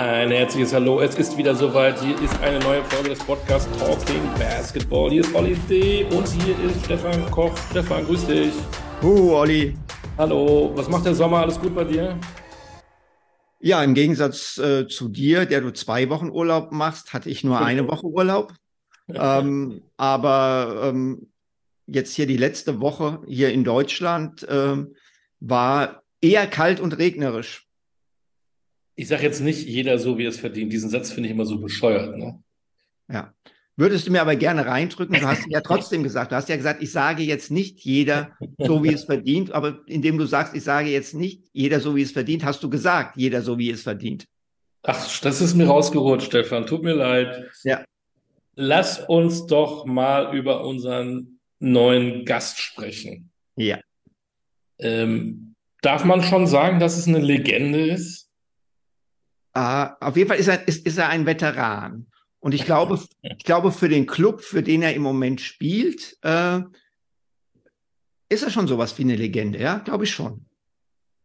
Ein herzliches Hallo. Es ist wieder soweit. Hier ist eine neue Folge des Podcasts Talking Basketball. Hier ist Olli D. und hier ist Stefan Koch. Stefan, grüß dich. Uh, Olli. Hallo. Was macht der Sommer? Alles gut bei dir? Ja, im Gegensatz äh, zu dir, der du zwei Wochen Urlaub machst, hatte ich nur eine Woche Urlaub. ähm, aber ähm, jetzt hier die letzte Woche hier in Deutschland ähm, war eher kalt und regnerisch. Ich sage jetzt nicht jeder so, wie er es verdient. Diesen Satz finde ich immer so bescheuert. Ne? Ja. Würdest du mir aber gerne reindrücken? Du hast ja trotzdem gesagt, du hast ja gesagt, ich sage jetzt nicht jeder so, wie es verdient, aber indem du sagst, ich sage jetzt nicht jeder so, wie es verdient, hast du gesagt, jeder so, wie es verdient. Ach, das ist mir rausgerutscht, Stefan. Tut mir leid. Ja. Lass uns doch mal über unseren neuen Gast sprechen. Ja. Ähm, darf man schon sagen, dass es eine Legende ist? Uh, auf jeden Fall ist er, ist, ist er ein Veteran. Und ich glaube, ich glaube, für den Club, für den er im Moment spielt, äh, ist er schon sowas wie eine Legende, ja? Glaube ich schon.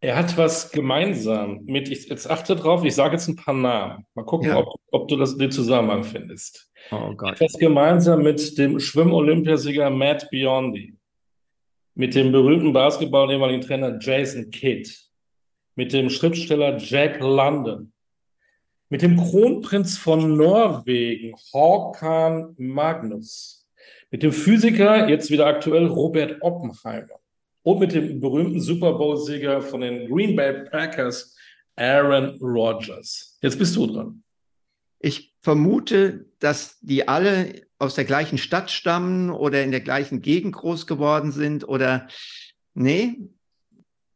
Er hat was gemeinsam mit, ich, jetzt achte drauf, ich sage jetzt ein paar Namen. Mal gucken, ja. ob, ob du das, den Zusammenhang findest. Oh Gott. Etwas gemeinsam mit dem Schwimm-Olympiasieger Matt Biondi, mit dem berühmten Basketball ehemaligen Trainer Jason Kidd, mit dem Schriftsteller Jack London, mit dem Kronprinz von Norwegen, Håkan Magnus, mit dem Physiker, jetzt wieder aktuell, Robert Oppenheimer und mit dem berühmten Super Bowl-Sieger von den Green Bay Packers, Aaron Rodgers. Jetzt bist du dran. Ich vermute, dass die alle aus der gleichen Stadt stammen oder in der gleichen Gegend groß geworden sind oder nee,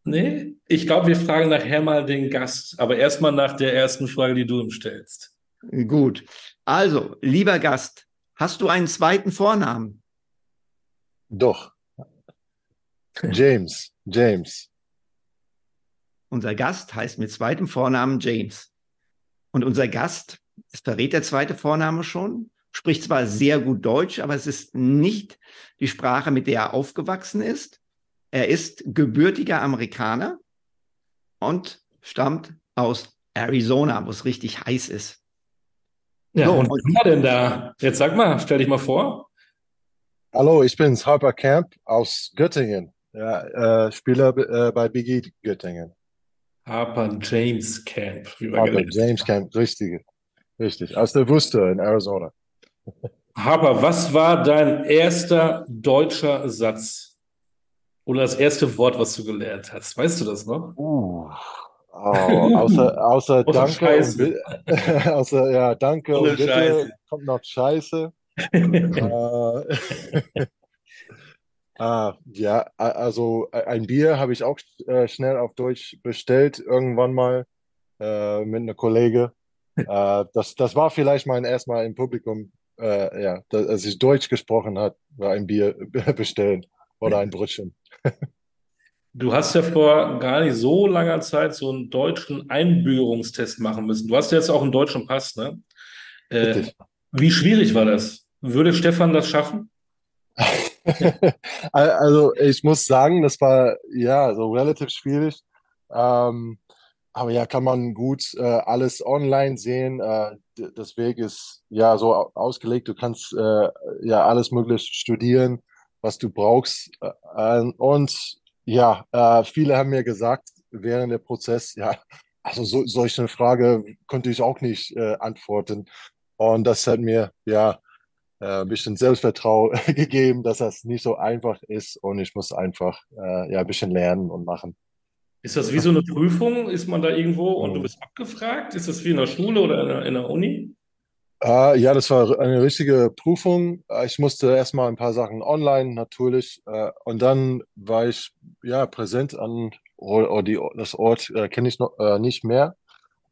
Nee, ich glaube, wir fragen nachher mal den Gast, aber erstmal nach der ersten Frage, die du ihm stellst. Gut. Also, lieber Gast, hast du einen zweiten Vornamen? Doch. James. James. Unser Gast heißt mit zweitem Vornamen James. Und unser Gast, das verrät der zweite Vorname schon, spricht zwar sehr gut Deutsch, aber es ist nicht die Sprache, mit der er aufgewachsen ist. Er ist gebürtiger Amerikaner und stammt aus Arizona, wo es richtig heiß ist. Ja, so, und was war denn da? Jetzt sag mal, stell dich mal vor. Hallo, ich bin's, Harper Camp aus Göttingen. Ja, äh, Spieler äh, bei Biggie Göttingen. Harper James Camp. Harper James Camp, richtig. Richtig, aus der Wüste in Arizona. Harper, was war dein erster deutscher Satz? Oder das erste Wort, was du gelernt hast. Weißt du das noch? Uh. Oh, außer, außer Danke und, außer, ja, Danke und Bitte Scheiße. kommt noch Scheiße. äh, ah, ja, also ein Bier habe ich auch äh, schnell auf Deutsch bestellt, irgendwann mal äh, mit einer Kollege. Äh, das, das war vielleicht mein erstmal im Publikum, äh, ja, als ich Deutsch gesprochen hat, war ein Bier bestellen oder ein Brötchen. Du hast ja vor gar nicht so langer Zeit so einen deutschen Einbürgerungstest machen müssen. Du hast ja jetzt auch einen deutschen Pass, ne? Äh, wie schwierig war das? Würde Stefan das schaffen? also ich muss sagen, das war ja so relativ schwierig. Ähm, aber ja, kann man gut äh, alles online sehen. Äh, das Weg ist ja so ausgelegt. Du kannst äh, ja alles möglich studieren was du brauchst. Äh, und ja, äh, viele haben mir gesagt während der Prozess, ja, also so, solche Frage konnte ich auch nicht äh, antworten. Und das hat mir ja äh, ein bisschen Selbstvertrauen gegeben, dass das nicht so einfach ist und ich muss einfach äh, ja ein bisschen lernen und machen. Ist das wie so eine Prüfung? Ist man da irgendwo und du bist abgefragt? Ist das wie in der Schule oder in der, in der Uni? Uh, ja, das war eine richtige Prüfung. Uh, ich musste erstmal ein paar Sachen online natürlich uh, und dann war ich ja präsent an oh, die, das Ort äh, kenne ich noch äh, nicht mehr,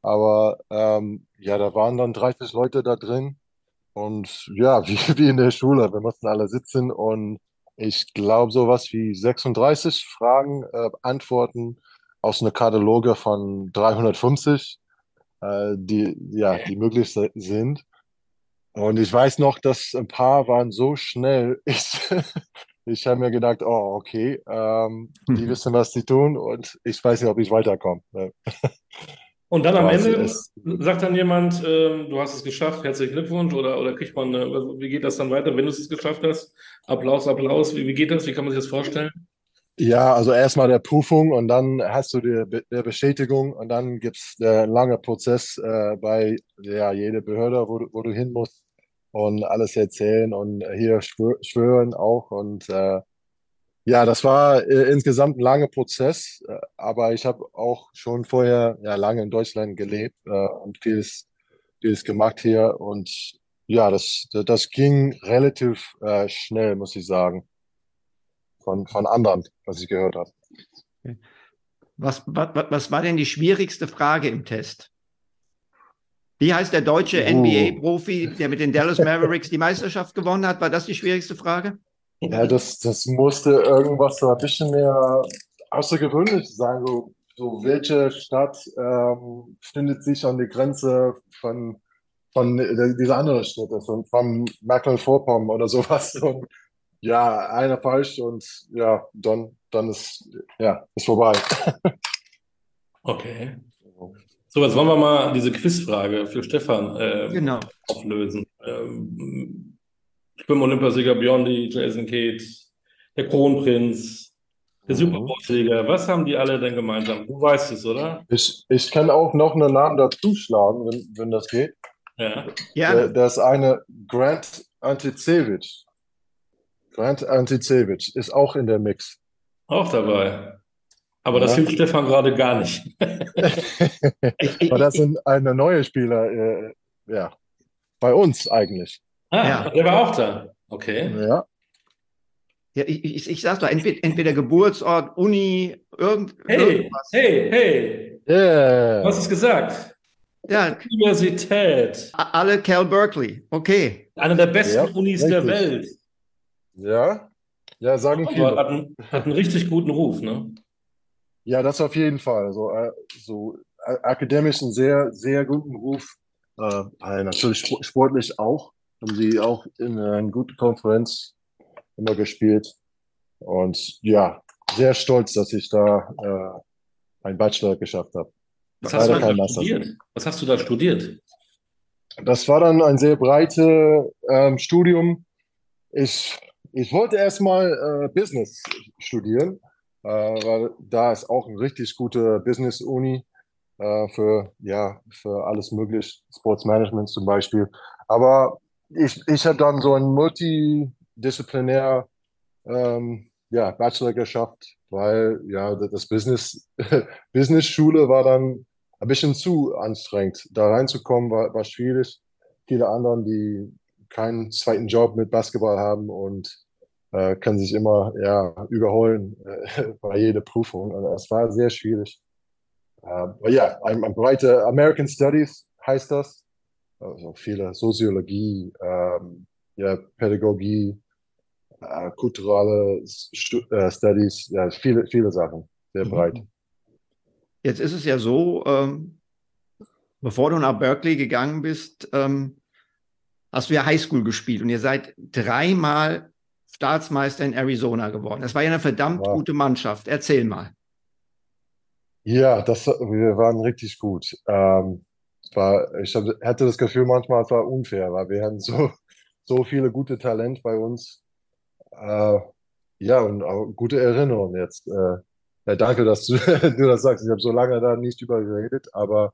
aber ähm, ja, da waren dann 30 Leute da drin und ja, wie, wie in der Schule, wir mussten alle sitzen und ich glaube sowas wie 36 Fragen äh, antworten aus einer Kataloge von 350, äh, die ja die möglich sind. Und ich weiß noch, dass ein paar waren so schnell. Ich, ich habe mir gedacht, oh, okay, ähm, die mhm. wissen, was sie tun und ich weiß nicht, ob ich weiterkomme. Und dann am Ende sagt dann jemand, ähm, du hast es geschafft, herzlichen Glückwunsch, oder, oder kriegt man, eine, wie geht das dann weiter, wenn du es geschafft hast? Applaus, Applaus, wie, wie geht das? Wie kann man sich das vorstellen? Ja, also erstmal der Prüfung und dann hast du die, der Bestätigung und dann gibt es einen langen Prozess äh, bei ja, jeder Behörde, wo, du- wo du hin musst und alles erzählen und hier schwör, schwören auch. Und äh, ja, das war äh, insgesamt ein langer Prozess, äh, aber ich habe auch schon vorher ja, lange in Deutschland gelebt äh, und vieles, vieles gemacht hier. Und ja, das, das ging relativ äh, schnell, muss ich sagen von, von anderen, was ich gehört habe. Was, was, was war denn die schwierigste Frage im Test? Wie heißt der deutsche Oh. NBA-Profi, der mit den Dallas Mavericks die Meisterschaft gewonnen hat? War das die schwierigste Frage? Ja, das, das musste irgendwas so ein bisschen mehr außergewöhnlich sein. So, so welche Stadt ähm, findet sich an der Grenze von, von dieser anderen Stadt, von, von Mecklenburg-Vorpommern oder sowas. Und ja, einer falsch und ja, dann, dann ist, ja, ist vorbei. Okay. So, jetzt wollen wir mal diese Quizfrage für Stefan äh, Genau. auflösen. Ähm, Schwimm-Olympiasieger Biondi, Jason Kidd, der Kronprinz, der Mhm. Super Bowl-Sieger, was haben die alle denn gemeinsam? Du weißt es, oder? Ich, ich kann auch noch einen Namen dazu schlagen, wenn, wenn das geht. Ja. Ja, der ist eine Grant Anticevich. Grant Anticevich ist auch in der Mix. Auch dabei. Aber das Ja. hilft Stefan gerade gar nicht. ich, ich, Aber das sind eine neue Spieler, äh, ja, bei uns eigentlich. Ah, Ja. der war auch da. Okay. Ja, ja, ich, ich, ich sag doch, entweder, entweder Geburtsort, Uni, irgend, Hey, irgendwas. hey, hey, yeah. du hast es gesagt. Ja, Universität. alle Cal Berkeley. Okay. Eine der besten Ja, Unis der richtig. Welt. Ja, ja, sagen Aber viele. hat einen, hat einen richtig guten Ruf, ne? Ja, das auf jeden Fall. So, äh, so äh, akademisch einen sehr, sehr guten Ruf. Äh, natürlich sp- sportlich auch. Haben sie auch in einer guten Konferenz immer gespielt. Und ja, sehr stolz, dass ich da äh, einen Bachelor geschafft habe. Was hast du Leider da Master. studiert? Was hast du da studiert? Das war dann ein sehr breites ähm, Studium. Ich, ich wollte erstmal äh, Business studieren, weil da ist auch eine richtig gute Business-Uni äh, für, ja, für alles mögliche, Sportsmanagement zum Beispiel. Aber ich, ich habe dann so ein multidisziplinär ähm, ja, Bachelor geschafft, weil ja, das Business, Business-Schule war dann ein bisschen zu anstrengend. Da reinzukommen war, war schwierig. Viele anderen, die keinen zweiten Job mit Basketball haben und äh, können sich immer ja, überholen äh, bei jeder Prüfung. Also es war sehr schwierig. Äh, aber ja, ein, ein breite American Studies heißt das. Also viele Soziologie, ähm, ja, Pädagogie, äh, kulturelle Stu äh, Studies, ja, viele, viele Sachen. Sehr Mhm. breit. Jetzt ist es ja so, ähm, bevor du nach Berkeley gegangen bist, ähm, hast du ja Highschool gespielt und ihr seid dreimal Staatsmeister in Arizona geworden. Das war ja eine verdammt Wow. gute Mannschaft. Erzähl mal. Ja, das, wir waren richtig gut. Ähm, war, ich hab, hatte das Gefühl manchmal, es war unfair, weil wir hatten so, so viele gute Talente bei uns. Äh, ja, und auch gute Erinnerungen jetzt. Äh, ja, danke, dass du, du das sagst. Ich habe so lange da nicht über geredet, aber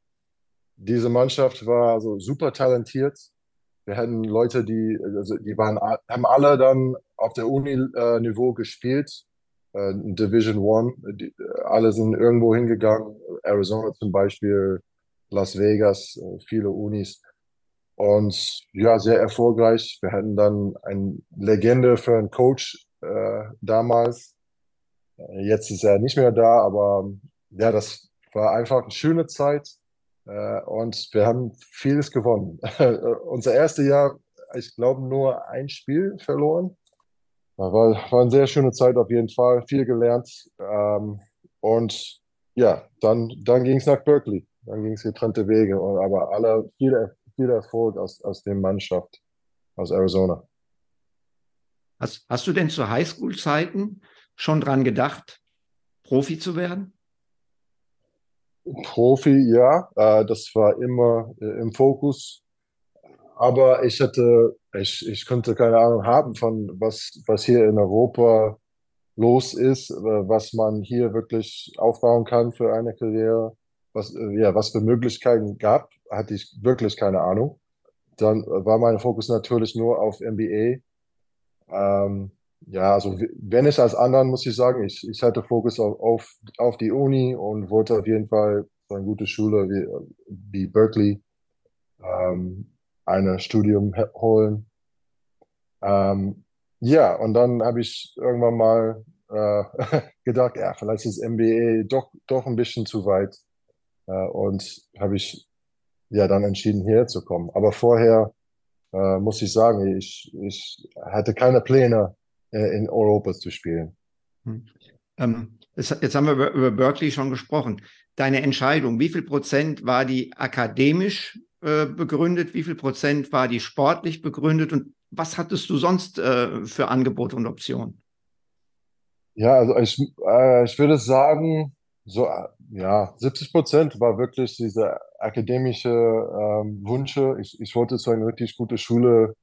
diese Mannschaft war so super talentiert. Wir hatten Leute, die, also die waren, haben alle dann auf der Uni-Niveau gespielt äh, Division One. Alle sind irgendwo hingegangen. Arizona zum Beispiel, Las Vegas, äh, viele Unis. Und ja, sehr erfolgreich. Wir hatten dann eine Legende für einen Coach äh, damals. Äh, Jetzt ist er nicht mehr da, aber ja, das war einfach eine schöne Zeit. Äh, und wir haben vieles gewonnen. Unser erstes Jahr, ich glaube, nur ein Spiel verloren. War, war eine sehr schöne Zeit auf jeden Fall, viel gelernt. Ähm, und ja, dann, dann ging es nach Berkeley. Dann ging es getrennte Wege. Und, aber alle viel, viel Erfolg aus, aus der Mannschaft aus Arizona. Hast, hast du denn zu Highschool-Zeiten schon dran gedacht, Profi zu werden? Profi, ja, äh, das war immer äh, im Fokus. Aber ich hatte, ich, ich konnte keine Ahnung haben von was, was hier in Europa los ist, äh, was man hier wirklich aufbauen kann für eine Karriere, was, äh, ja, was für Möglichkeiten gab, hatte ich wirklich keine Ahnung. Dann war mein Fokus natürlich nur auf MBA. Ähm, ja, also wenn ich als anderen, muss ich sagen, ich, ich hatte Fokus auf, auf, auf die Uni und wollte auf jeden Fall so eine gute Schule wie, wie Berkeley ähm, ein Studium holen. Ähm, ja, und dann habe ich irgendwann mal äh, gedacht, ja, vielleicht ist MBA doch, doch ein bisschen zu weit. Äh, und habe ich ja dann entschieden, hierher zu kommen. Aber vorher äh, muss ich sagen, ich, ich hatte keine Pläne, äh, in Europa zu spielen. Hm. Ähm, jetzt haben wir über, über Berkeley schon gesprochen. Deine Entscheidung, wie viel Prozent war die akademisch äh, begründet, wie viel Prozent war die sportlich begründet und was hattest du sonst äh, für Angebote und Optionen? Ja, also ich, äh, ich würde sagen, so, äh, ja, 70 Prozent war wirklich diese akademische ähm, Wünsche. Ich, ich wollte zu einer richtig gute Schule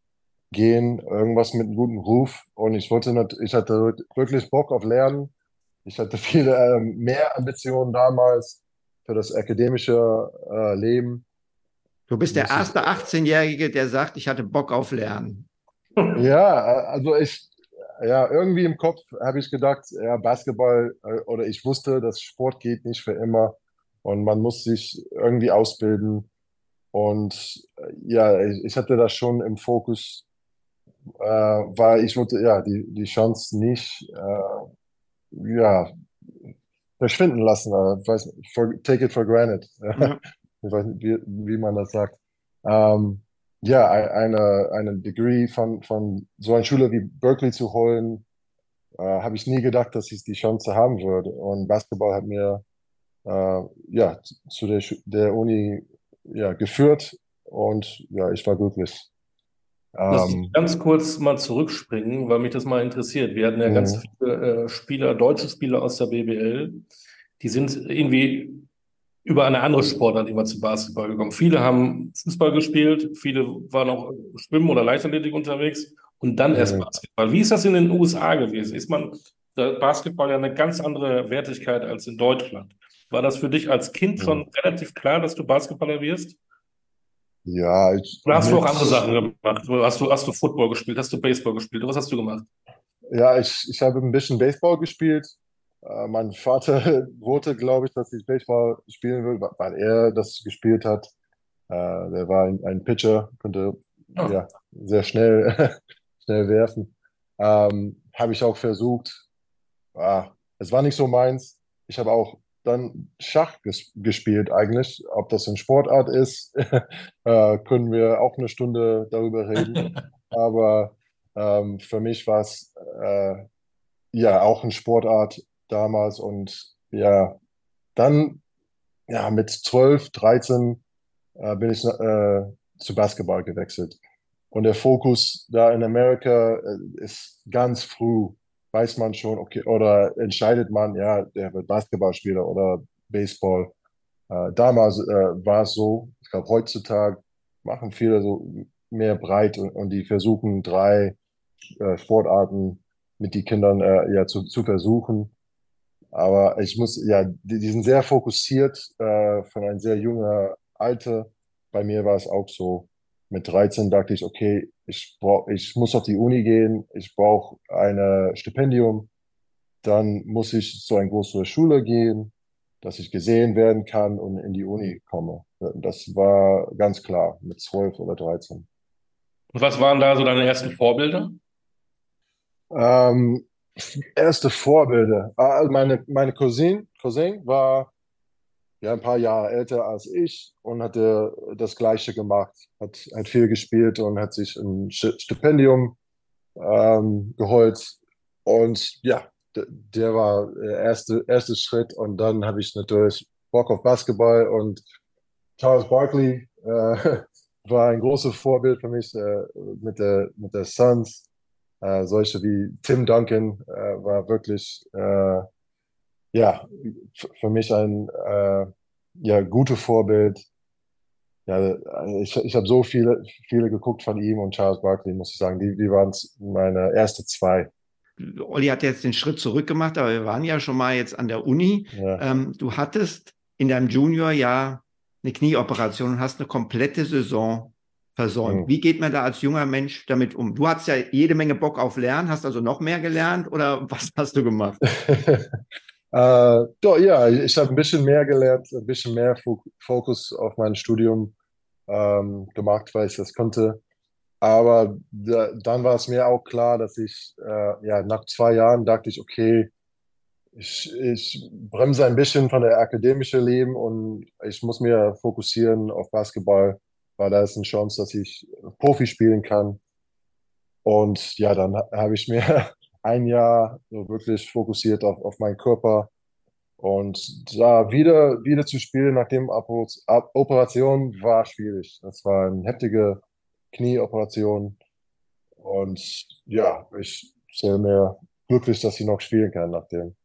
gehen, irgendwas mit einem guten Ruf. Und ich wollte ich hatte wirklich Bock auf Lernen. Ich hatte viele ähm, mehr Ambitionen damals für das akademische äh, Leben. Du bist der erste 18-Jährige, der sagt, ich hatte Bock auf Lernen. Ja, also ich, ja, irgendwie im Kopf habe ich gedacht, ja, Basketball äh, oder ich wusste, dass Sport geht nicht für immer und man muss sich irgendwie ausbilden. Und äh, ja, ich, ich hatte das schon im Fokus, äh, weil ich wollte ja die, die Chance nicht äh, ja, verschwinden lassen. Äh, weiß, for, take it for granted. Ja. Ich weiß nicht, wie, wie man das sagt. Ähm, ja, eine, eine Degree von, von so einer Schule wie Berkeley zu holen, äh, habe ich nie gedacht, dass ich die Chance haben würde. Und Basketball hat mir äh, ja, zu der, der Uni ja, geführt und ja, ich war glücklich. Lass ähm, ganz kurz mal zurückspringen, weil mich das mal interessiert. Wir hatten ja ganz mhm. viele äh, Spieler, deutsche Spieler aus der BBL, die sind irgendwie über eine andere Sportart immer zu Basketball gekommen. Viele haben Fußball gespielt, viele waren auch Schwimmen oder Leichtathletik unterwegs und dann erst. Basketball. Wie ist das in den USA gewesen? Ist man Basketball ja eine ganz andere Wertigkeit als in Deutschland? War das für dich als Kind schon relativ klar, dass du Basketballer wirst? Ja, ich. Oder hast du auch andere Sachen gemacht? Hast du, hast du Football gespielt? Hast du Baseball gespielt? Was hast du gemacht? Ja, ich, ich habe ein bisschen Baseball gespielt. Äh, mein Vater wollte, glaube ich, dass ich Baseball spielen will, weil er das gespielt hat. Äh, der war ein, ein Pitcher, konnte oh. ja, sehr schnell, schnell werfen. Ähm, habe ich auch versucht. Ah, es war nicht so meins. Ich habe auch dann Schach ges gespielt eigentlich. Ob das eine Sportart ist, äh, können wir auch eine Stunde darüber reden. Aber ähm, für mich war es äh, ja auch eine Sportart damals und ja, dann ja mit 12, 13 äh, bin ich äh, zu Basketball gewechselt. Und der Fokus da in Amerika äh, ist ganz früh weiß man schon, okay, oder entscheidet man, ja, der wird Basketballspieler oder Baseball. Äh, damals äh, war es so, ich glaube, heutzutage machen viele so mehr breit und, und die versuchen drei äh, Sportarten mit den Kindern ja zu, zu versuchen. Aber ich muss, ja, die, die sind sehr fokussiert äh, von einem sehr jungen Alter. Bei mir war es auch so. Mit 13 dachte ich, okay, ich, brauch, ich muss auf die Uni gehen, ich brauche ein Stipendium, dann muss ich zu einer großen Schule gehen, dass ich gesehen werden kann und in die Uni komme. Das war ganz klar mit 12 oder 13. Und was waren da so deine ersten Vorbilder? Ähm, erste Vorbilder. Ah, meine, meine Cousin, Cousin war ja, ein paar Jahre älter als ich und hatte das Gleiche gemacht. Hat, hat viel gespielt und hat sich ein Stipendium ähm, geholt. Und ja, der war der erste, erste Schritt. Und dann habe ich natürlich Bock auf Basketball und Charles Barkley äh, war ein großes Vorbild für mich äh, mit, der, mit der Suns. Äh, solche wie Tim Duncan äh, war wirklich äh, ja, für mich ein, äh, ja, gute Vorbild. Ja, ich, ich habe so viele, viele geguckt von ihm und Charles Barkley, muss ich sagen. Die, die waren meine erste zwei. Olli hat jetzt den Schritt zurück gemacht, aber wir waren ja schon mal jetzt an der Uni. Ja. Ähm, du hattest in deinem Juniorjahr eine Knieoperation und hast eine komplette Saison versäumt. Mhm. Wie geht man da als junger Mensch damit um? Du hast ja jede Menge Bock auf Lernen, hast also noch mehr gelernt oder was hast du gemacht? äh, doch, ja, ich habe ein bisschen mehr gelernt, ein bisschen mehr Fokus auf mein Studium ähm, gemacht, weil ich das konnte. Aber da, dann war es mir auch klar, dass ich, äh, ja, nach zwei Jahren dachte ich, okay, ich, ich bremse ein bisschen von der akademischen Leben und ich muss mir fokussieren auf Basketball, weil da ist eine Chance, dass ich Profi spielen kann. Und ja, dann habe ich mir ein Jahr so wirklich fokussiert auf, auf meinen Körper und da wieder, wieder zu spielen nach dem Operation war schwierig. Das war eine heftige Knieoperation. Und ja, ich stelle mir glücklich, dass ich noch spielen kann nach dem.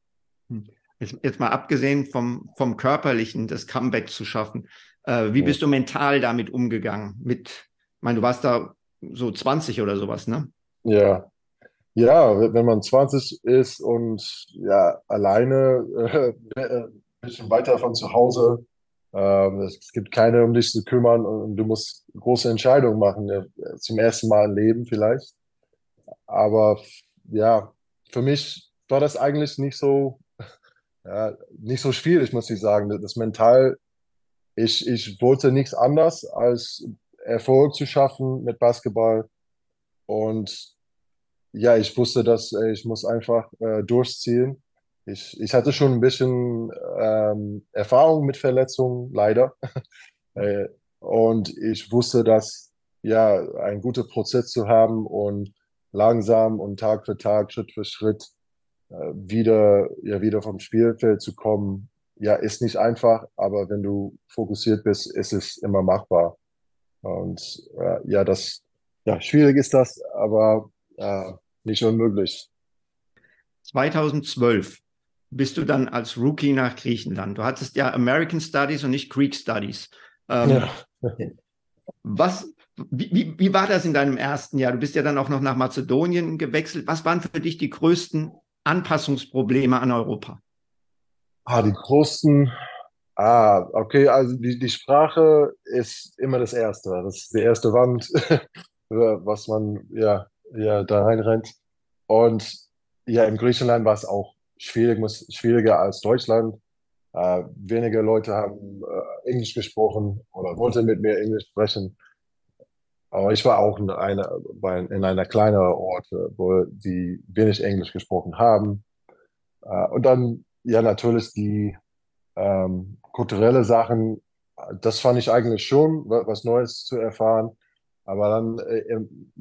Hm. Jetzt, jetzt mal abgesehen vom, vom körperlichen, das Comeback zu schaffen. Äh, wie ja. bist du mental damit umgegangen? Mit, ich meine, du warst da so 20 oder sowas, ne? Ja. Ja, wenn man 20 ist und ja, alleine äh, ein bisschen weiter von zu Hause, ähm, es gibt keine, um dich zu kümmern und du musst große Entscheidungen machen, ja, zum ersten Mal im Leben vielleicht. Aber ja, für mich war das eigentlich nicht so, ja, nicht so schwierig, muss ich sagen. Das mental, ich, ich wollte nichts anderes als Erfolg zu schaffen mit Basketball. Und ja, ich wusste, dass ich muss einfach äh, durchziehen ich, ich hatte schon ein bisschen ähm, Erfahrung mit Verletzungen, leider. äh, und ich wusste, dass ja ein guter Prozess zu haben und langsam und Tag für Tag, Schritt für Schritt äh, wieder, ja, wieder vom Spielfeld zu kommen, ja, ist nicht einfach, aber wenn du fokussiert bist, ist es immer machbar. Und äh, ja, das, ja, schwierig ist das, aber äh, nicht unmöglich. 2012 bist du dann als Rookie nach Griechenland. Du hattest ja American Studies und nicht Greek Studies. Ähm, ja. was, wie, wie war das in deinem ersten Jahr? Du bist ja dann auch noch nach Mazedonien gewechselt. Was waren für dich die größten Anpassungsprobleme an Europa? Ah, die größten, ah, okay, also die, die Sprache ist immer das Erste. Das ist die erste Wand, was man ja, ja da reinrennt. Und ja, in Griechenland war es auch schwierig, schwieriger als Deutschland. Äh, wenige Leute haben äh, Englisch gesprochen oder wollten mit mir Englisch sprechen. Aber ich war auch in einer, bei, in einer kleineren Ort, wo die wenig Englisch gesprochen haben. Äh, und dann, ja, natürlich die ähm, kulturelle Sachen, das fand ich eigentlich schon, was Neues zu erfahren. Aber dann äh, im,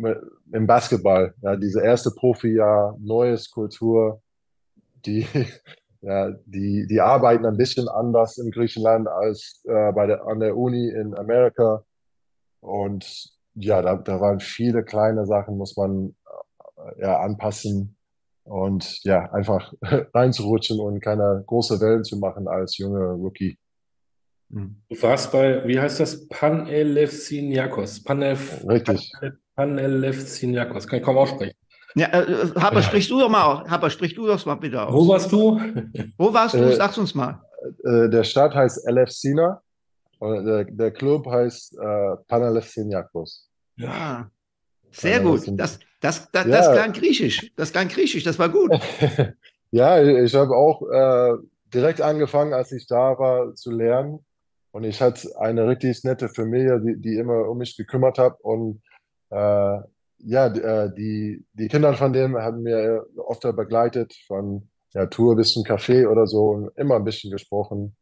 im Basketball, ja, diese erste Profi-Jahr, neues Kultur, die, ja, die, die arbeiten ein bisschen anders in Griechenland als äh, bei der, an der Uni in Amerika. Und ja, da, da waren viele kleine Sachen, muss man äh, ja, anpassen und ja, einfach reinzurutschen und keine große Wellen zu machen als junger Rookie. Hm. Du warst bei, wie heißt das? Panelevsiniakos. Panelf, Richtig. Panelevsiniakos. Kann ich kaum aussprechen. Ja, äh, Haber, sprichst du doch mal, Haber, sprich du doch mal bitte aus. Wo warst du? Wo warst du? Äh, Sag's uns mal. Äh, der Stadt heißt Elefsina und der, der Club heißt äh, Panelefsiniakos. Ja, sehr gut. Das, das, das, ja. das klang griechisch. Das klang griechisch, das war gut. ja, ich habe auch äh, direkt angefangen, als ich da war, zu lernen. Und ich hatte eine richtig nette Familie, die, die immer um mich gekümmert hat. Und äh, ja, äh, die, die Kinder von denen haben mir oft begleitet, von ja, Tour bis zum Café oder so und immer ein bisschen gesprochen.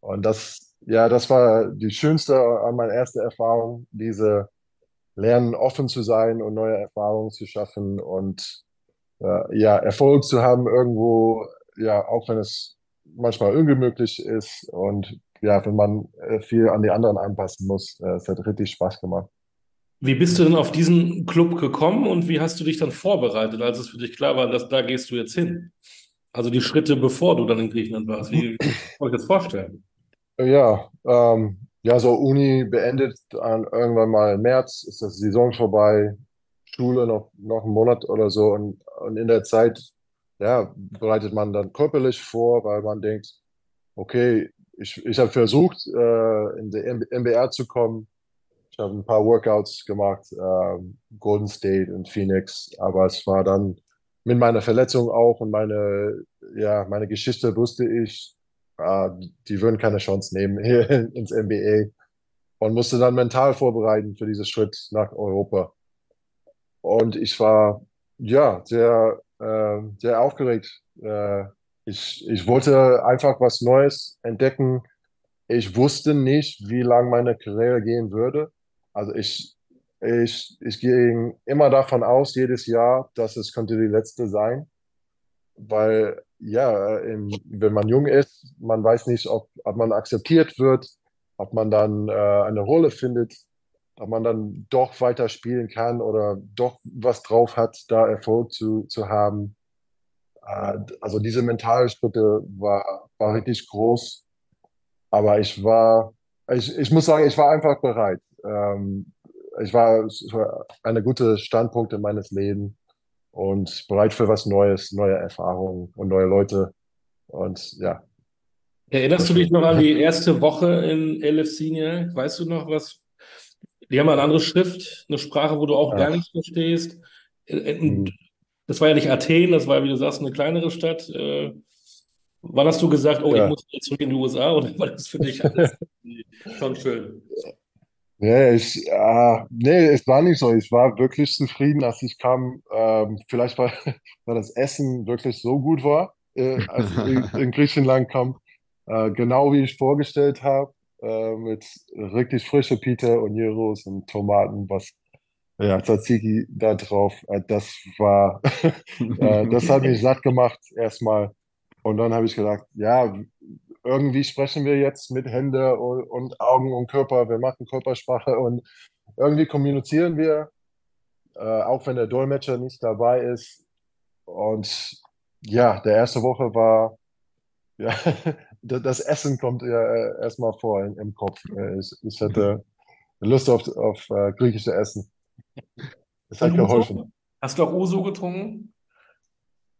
Und das, ja, das war die schönste an meiner ersten Erfahrung, diese Lernen offen zu sein und neue Erfahrungen zu schaffen und äh, ja, Erfolg zu haben irgendwo, ja, auch wenn es manchmal ungemütlich ist und ja, wenn man äh, viel an die anderen anpassen muss, äh, es hat richtig Spaß gemacht. Wie bist du denn auf diesen Club gekommen und wie hast du dich dann vorbereitet, als es für dich klar war, dass da gehst du jetzt hin? Also die Schritte, bevor du dann in Griechenland warst. Wie kann ich das vorstellen? Ja, ähm, ja, so Uni beendet dann irgendwann mal im März, ist das Saison vorbei, Schule noch, noch einen Monat oder so und, und in der Zeit, ja, bereitet man dann körperlich vor, weil man denkt, okay, ich, ich habe versucht, äh, in die MBR zu kommen. Ich habe ein paar Workouts gemacht, ähm, Golden State und Phoenix, aber es war dann mit meiner Verletzung auch und meine, ja, meine Geschichte wusste ich, äh, die würden keine Chance nehmen ins NBA und musste dann mental vorbereiten für diesen Schritt nach Europa. Und ich war, ja, sehr, äh, sehr aufgeregt. Äh, ich, ich wollte einfach was Neues entdecken. Ich wusste nicht, wie lang meine Karriere gehen würde. Also ich, ich, ich ging immer davon aus, jedes Jahr, dass es könnte die letzte sein. Weil, ja, wenn man jung ist, man weiß nicht, ob, ob man akzeptiert wird, ob man dann äh, eine Rolle findet, ob man dann doch weiter spielen kann oder doch was drauf hat, da Erfolg zu, zu haben. Äh, also diese mentalen Schritte war, war richtig groß. Aber ich war, ich, ich muss sagen, ich war einfach bereit. Ähm, ich war, es war eine gute Standpunkt in meines Lebens und bereit für was Neues, neue Erfahrungen und neue Leute. Und ja. Erinnerst du dich noch an die erste Woche in LF Senior? Weißt du noch was? Die haben eine andere Schrift, eine Sprache, wo du auch Ach. gar nichts verstehst. Äh, äh, hm. Das war ja nicht Athen, das war, wie du sagst, eine kleinere Stadt. Äh, wann hast du gesagt, oh, ja. ich muss zurück in die USA oder war das für dich alles schon schön? Nee, ich, äh, nee, es war nicht so. Ich war wirklich zufrieden, als ich kam. Ähm, vielleicht war, weil das Essen wirklich so gut war, äh, als ich in, in Griechenland kam. Äh, genau wie ich vorgestellt habe, äh, mit richtig frische Pita und Gyros und Tomaten, was ja, Tzatziki da drauf. Äh, das war, äh, das hat mich satt gemacht erstmal. Und dann habe ich gedacht, ja, irgendwie sprechen wir jetzt mit Hände und, und, Augen und Körper. Wir machen Körpersprache und irgendwie kommunizieren wir, äh, auch wenn der Dolmetscher nicht dabei ist. Und ja, der erste Woche war, ja, das Essen kommt ja äh, erstmal vor in, im Kopf. Äh, ich, ich hatte Lust auf, auf uh, griechische Essen. Das hat geholfen. Hast du auch Uso getrunken?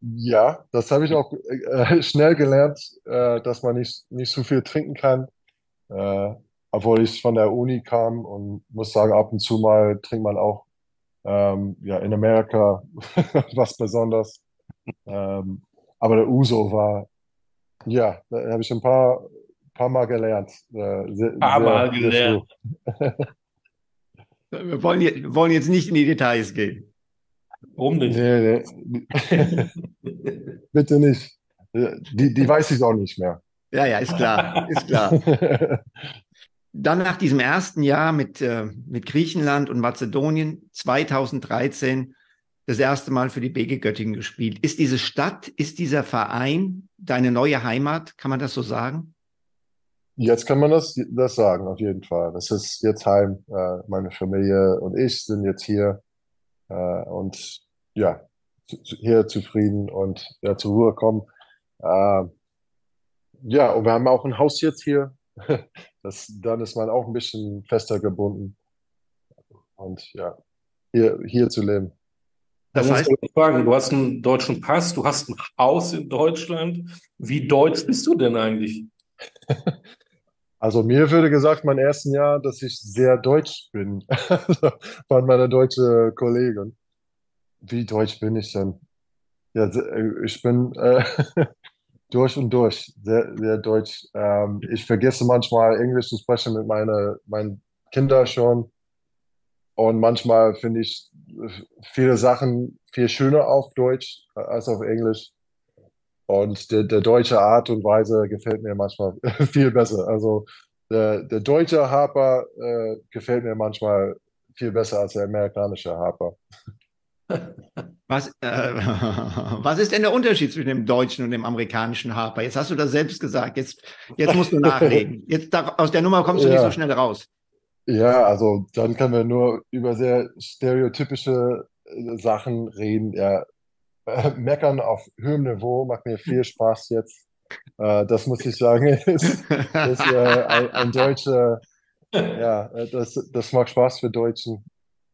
Ja, das habe ich auch äh, schnell gelernt, äh, dass man nicht, nicht zu viel trinken kann. Äh, obwohl ich von der Uni kam und muss sagen, ab und zu mal trinkt man auch ähm, ja, in Amerika was Besonderes. Ähm, aber der Uso war, ja, da habe ich ein paar, paar Mal gelernt. Äh, sehr, paar Mal gelernt. Wir wollen jetzt, wollen jetzt nicht in die Details gehen. Warum nicht? Nee, nee. Bitte nicht. Die, die weiß ich auch nicht mehr. Ja, ja, ist klar, ist klar. Dann nach diesem ersten Jahr mit, äh, mit Griechenland und Mazedonien 2013 das erste Mal für die BG Göttingen gespielt. Ist diese Stadt, ist dieser Verein deine neue Heimat? Kann man das so sagen? Jetzt kann man das, das sagen, auf jeden Fall. Das ist jetzt Heim. Äh, meine Familie und ich sind jetzt hier. Äh, und ja, hier zufrieden und ja, zur Ruhe kommen. Äh, ja, und wir haben auch ein Haus jetzt hier. Das, dann ist man auch ein bisschen fester gebunden. Und ja, hier, hier zu leben. Das heißt, fragen, du hast einen deutschen Pass, du hast ein Haus in Deutschland. Wie deutsch bist du denn eigentlich? Also mir würde gesagt, mein ersten Jahr, dass ich sehr deutsch bin, von meiner deutschen Kollegin. Wie deutsch bin ich denn? Ja, ich bin äh, durch und durch sehr, sehr deutsch. Ähm, ich vergesse manchmal Englisch zu sprechen mit meine, meinen Kindern schon. Und manchmal finde ich viele Sachen viel schöner auf Deutsch als auf Englisch. Und der, der deutsche Art und Weise gefällt mir manchmal viel besser. Also der, der deutsche Harper äh, gefällt mir manchmal viel besser als der amerikanische Harper. Was, äh, was ist denn der Unterschied zwischen dem deutschen und dem amerikanischen Harper? Jetzt hast du das selbst gesagt. Jetzt, jetzt musst du nachlegen. Jetzt da, aus der Nummer kommst du ja. nicht so schnell raus. Ja, also dann können wir nur über sehr stereotypische äh, Sachen reden. Ja, meckern auf höherem Niveau macht mir viel Spaß jetzt. Äh, das muss ich sagen, ist, ist äh, ein, ein deutscher, ja, das, das macht Spaß für Deutschen.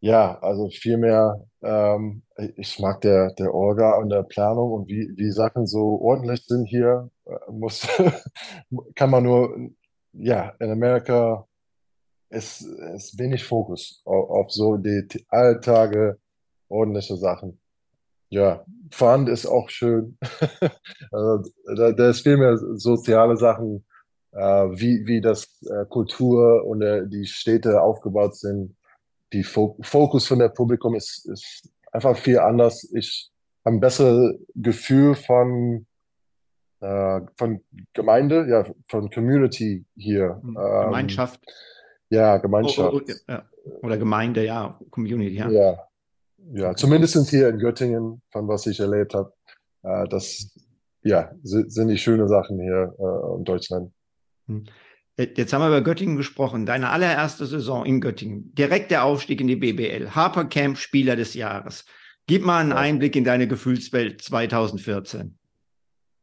Ja, also vielmehr, ähm, ich mag der, der Orga und der Planung und wie, wie Sachen so ordentlich sind hier, äh, muss, kann man nur, ja, in Amerika ist, ist wenig Fokus auf, auf so die Alltage, ordentliche Sachen. Ja, fahren ist auch schön. also, da, da ist viel mehr soziale Sachen, äh, wie, wie das äh, Kultur und äh, die Städte aufgebaut sind. Die Fo Fokus von der Publikum ist, ist einfach viel anders. Ich habe ein besseres Gefühl von, äh, von Gemeinde, ja, von Community hier. Hm, Gemeinschaft. Ähm, ja, Gemeinschaft. Oh, oh, ja. Oder Gemeinde, ja, Community, ja. Ja, ja, zumindest hier in Göttingen, von was ich erlebt habe, äh, das ja, sind die schönen Sachen hier äh, in Deutschland. Hm. Jetzt haben wir über Göttingen gesprochen. Deine allererste Saison in Göttingen, direkt der Aufstieg in die BBL, Harper Camp Spieler des Jahres. Gib mal einen Einblick in deine Gefühlswelt 2014.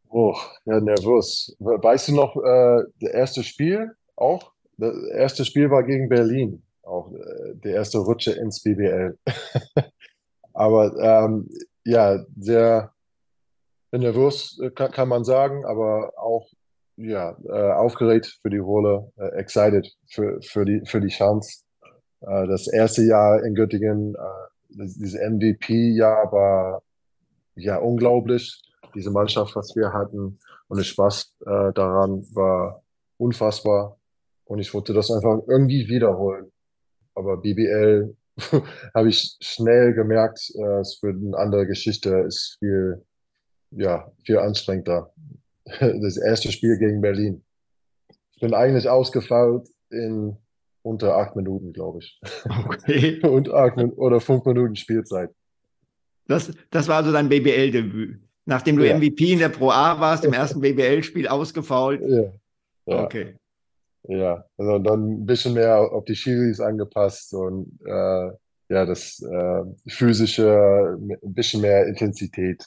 Oh, ja, nervös. Weißt du noch, äh, das erste Spiel auch? Das erste Spiel war gegen Berlin, auch äh, der erste Rutsche ins BBL. aber ähm, ja, sehr nervös äh, kann, kann, man sagen, aber auch ja, äh, aufgeregt für die Rolle, äh, excited für, für, die, für die Chance. Äh, das erste Jahr in Göttingen, äh, dieses MVP-Jahr war ja unglaublich. Diese Mannschaft, was wir hatten und der Spaß äh, daran war unfassbar. Und ich wollte das einfach irgendwie wiederholen. Aber BBL habe ich schnell gemerkt, äh, es wird eine andere Geschichte, ist viel, ja, viel anstrengender. Das erste Spiel gegen Berlin. Ich bin eigentlich ausgefallen in unter acht Minuten, glaube ich. Okay. Und acht oder fünf Minuten Spielzeit. Das, das war also dein BBL-Debüt. Nachdem du ja. MVP in der Pro A warst, im ersten BBL-Spiel ausgefault. Ja. ja. Okay. Ja, also dann ein bisschen mehr auf die Schiris angepasst und äh, ja, das äh, physische, ein bisschen mehr Intensität.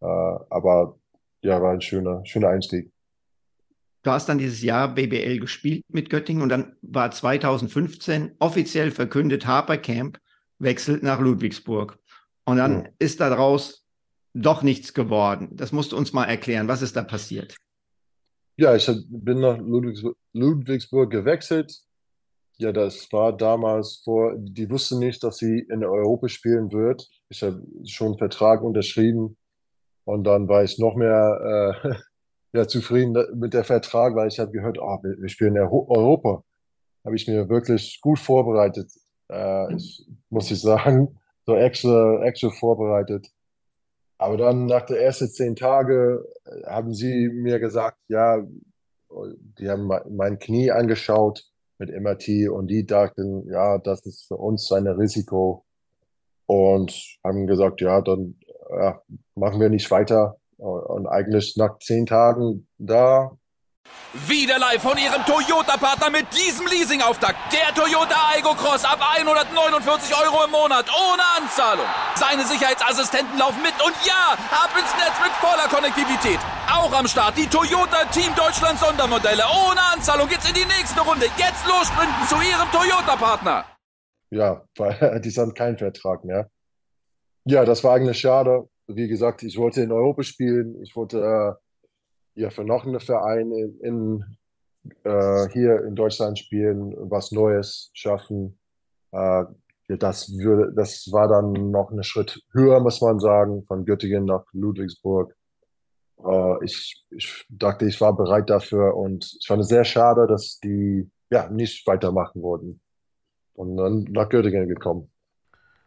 Äh, aber ja, war ein schöner, schöner Einstieg. Du hast dann dieses Jahr BBL gespielt mit Göttingen und dann war 2015 offiziell verkündet, Harper Camp wechselt nach Ludwigsburg. Und dann hm. ist daraus doch nichts geworden. Das musst du uns mal erklären. Was ist da passiert? Ja, ich bin nach Ludwigsburg, Ludwigsburg gewechselt. Ja, das war damals vor, die wussten nicht, dass sie in Europa spielen wird. Ich habe schon einen Vertrag unterschrieben und dann war ich noch mehr äh, ja, zufrieden mit der Vertrag, weil ich habe gehört, oh, wir, wir spielen in Europa. Habe ich mir wirklich gut vorbereitet. Äh, ich, muss ich sagen, so extra, extra vorbereitet. Aber dann nach der ersten zehn Tage äh, haben sie mir gesagt, ja, die haben mein Knie angeschaut mit MRT und die dachten, ja, das ist für uns ein Risiko und haben gesagt, ja, dann ja, machen wir nicht weiter. Und eigentlich nach zehn Tagen da wieder live von Ihrem Toyota-Partner mit diesem Leasing-Auftakt. Der Toyota Aygo Cross ab 149 Euro im Monat ohne Anzahlung. Seine Sicherheitsassistenten laufen mit und ja, ab ins Netz mit voller Konnektivität. Auch am Start die Toyota Team Deutschland Sondermodelle. Ohne Anzahlung geht's in die nächste Runde. Jetzt los sprinten zu Ihrem Toyota-Partner. Ja, weil die haben keinen Vertrag mehr. Ja, das war eigentlich schade. Wie gesagt, ich wollte in Europa spielen. Ich wollte äh, ja, für noch einen Verein in, in äh, hier in Deutschland spielen, was Neues schaffen. Äh, das, würde, das war dann noch ein Schritt höher, muss man sagen, von Göttingen nach Ludwigsburg. Äh, ich, ich dachte, ich war bereit dafür und ich fand es sehr schade, dass die ja nicht weitermachen wollten. Und dann nach Göttingen gekommen.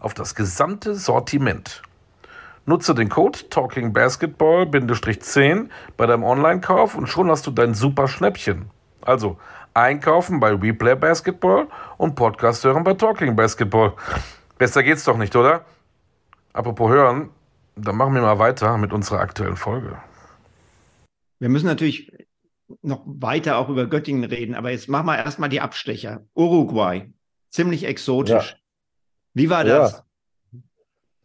auf das gesamte Sortiment. Nutze den Code TalkingBasketball-10 bei deinem Online-Kauf und schon hast du dein super Schnäppchen. Also einkaufen bei Replay Basketball und Podcast hören bei Talking Basketball. Besser geht's doch nicht, oder? Apropos hören, dann machen wir mal weiter mit unserer aktuellen Folge. Wir müssen natürlich noch weiter auch über Göttingen reden, aber jetzt machen wir erstmal die Abstecher. Uruguay, ziemlich exotisch. Ja. Wie war das? Ja.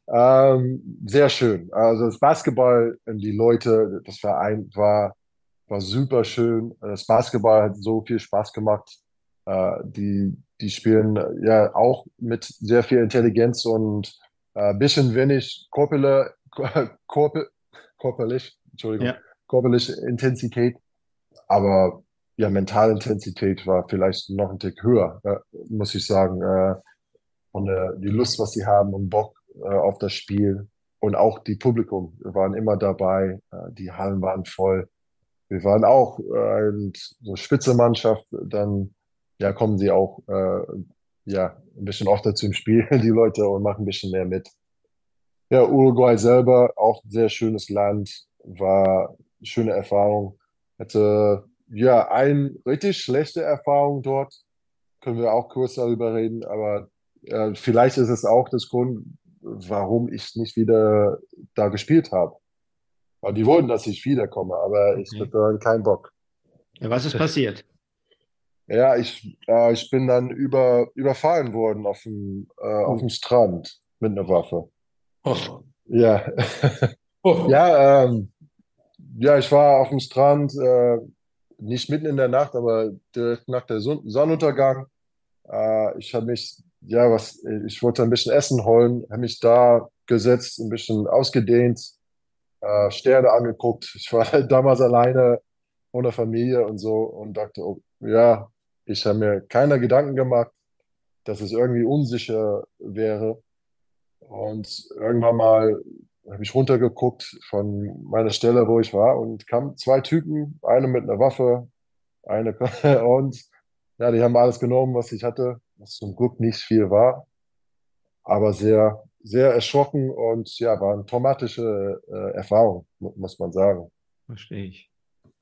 Ähm, sehr schön. Also das Basketball und die Leute, das Verein war, war super schön. Das Basketball hat so viel Spaß gemacht. Äh, die, die spielen ja auch mit sehr viel Intelligenz und ein äh, bisschen wenig korpele, korpel, korperlich, Entschuldigung, Ja. körperliche Intensität. Aber ja, mentale Intensität war vielleicht noch ein Tick höher, äh, muss ich sagen. Äh, und äh, die Lust, was sie haben und Bock äh, auf das Spiel. Und auch die Publikum waren immer dabei. Äh, die Hallen waren voll. Wir waren auch äh, eine so Spitzenmannschaft. Dann ja, kommen sie auch äh, ja, ein bisschen öfter zum Spiel, die Leute, und machen ein bisschen mehr mit. Ja, Uruguay selber, auch ein sehr schönes Land, war schöne Erfahrung. Hatte ja eine richtig schlechte Erfahrung dort, können wir auch kurz darüber reden, aber äh, vielleicht ist es auch das Grund, warum ich nicht wieder da gespielt habe. Weil die wollten, dass ich wiederkomme, aber ich hatte dann keinen Bock. Ja, was ist passiert? Ja, ich, äh, ich bin dann über, überfallen worden auf dem, äh, auf dem Strand mit einer Waffe. Oh. Ja. Oh. Ja, ähm, ja, ich war auf dem Strand, äh, nicht mitten in der Nacht, aber direkt nach der Son Sonnenuntergang. Äh, ich habe mich, ja, was, ich wollte ein bisschen Essen holen, habe mich da gesetzt, ein bisschen ausgedehnt, äh, Sterne angeguckt. Ich war halt damals alleine ohne Familie und so und dachte, oh, ja, ich habe mir keine Gedanken gemacht, dass es irgendwie unsicher wäre. Und irgendwann mal habe ich runtergeguckt von meiner Stelle, wo ich war, und kamen zwei Typen, eine mit einer Waffe, eine und ja, die haben alles genommen, was ich hatte, was zum Glück nicht viel war, aber sehr, sehr erschrocken und ja, war eine traumatische äh, Erfahrung, mu- muss man sagen. Verstehe ich.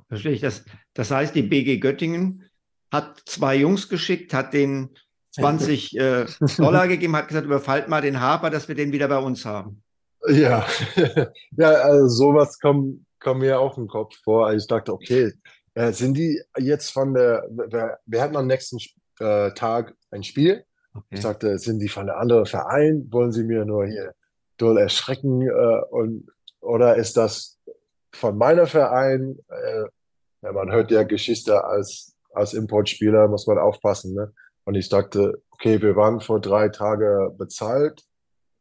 Verstehe ich. Das, das heißt, die BG Göttingen hat zwei Jungs geschickt, hat denen 20 äh, Dollar gegeben, hat gesagt, überfallt mal den Harper, dass wir den wieder bei uns haben. Ja, ja, also sowas kommt, kommt mir auch im Kopf vor. Ich dachte, okay, äh, sind die jetzt von der, wir, wir hatten am nächsten äh, Tag ein Spiel. Ich Okay. sagte, sind die von einem anderen Verein? Wollen sie mir nur hier doll erschrecken? Äh, und, oder ist das von meinem Verein? Äh, ja, man hört ja Geschichte als, als Importspieler, muss man aufpassen, ne? Und ich dachte, okay, wir waren vor drei Tagen bezahlt.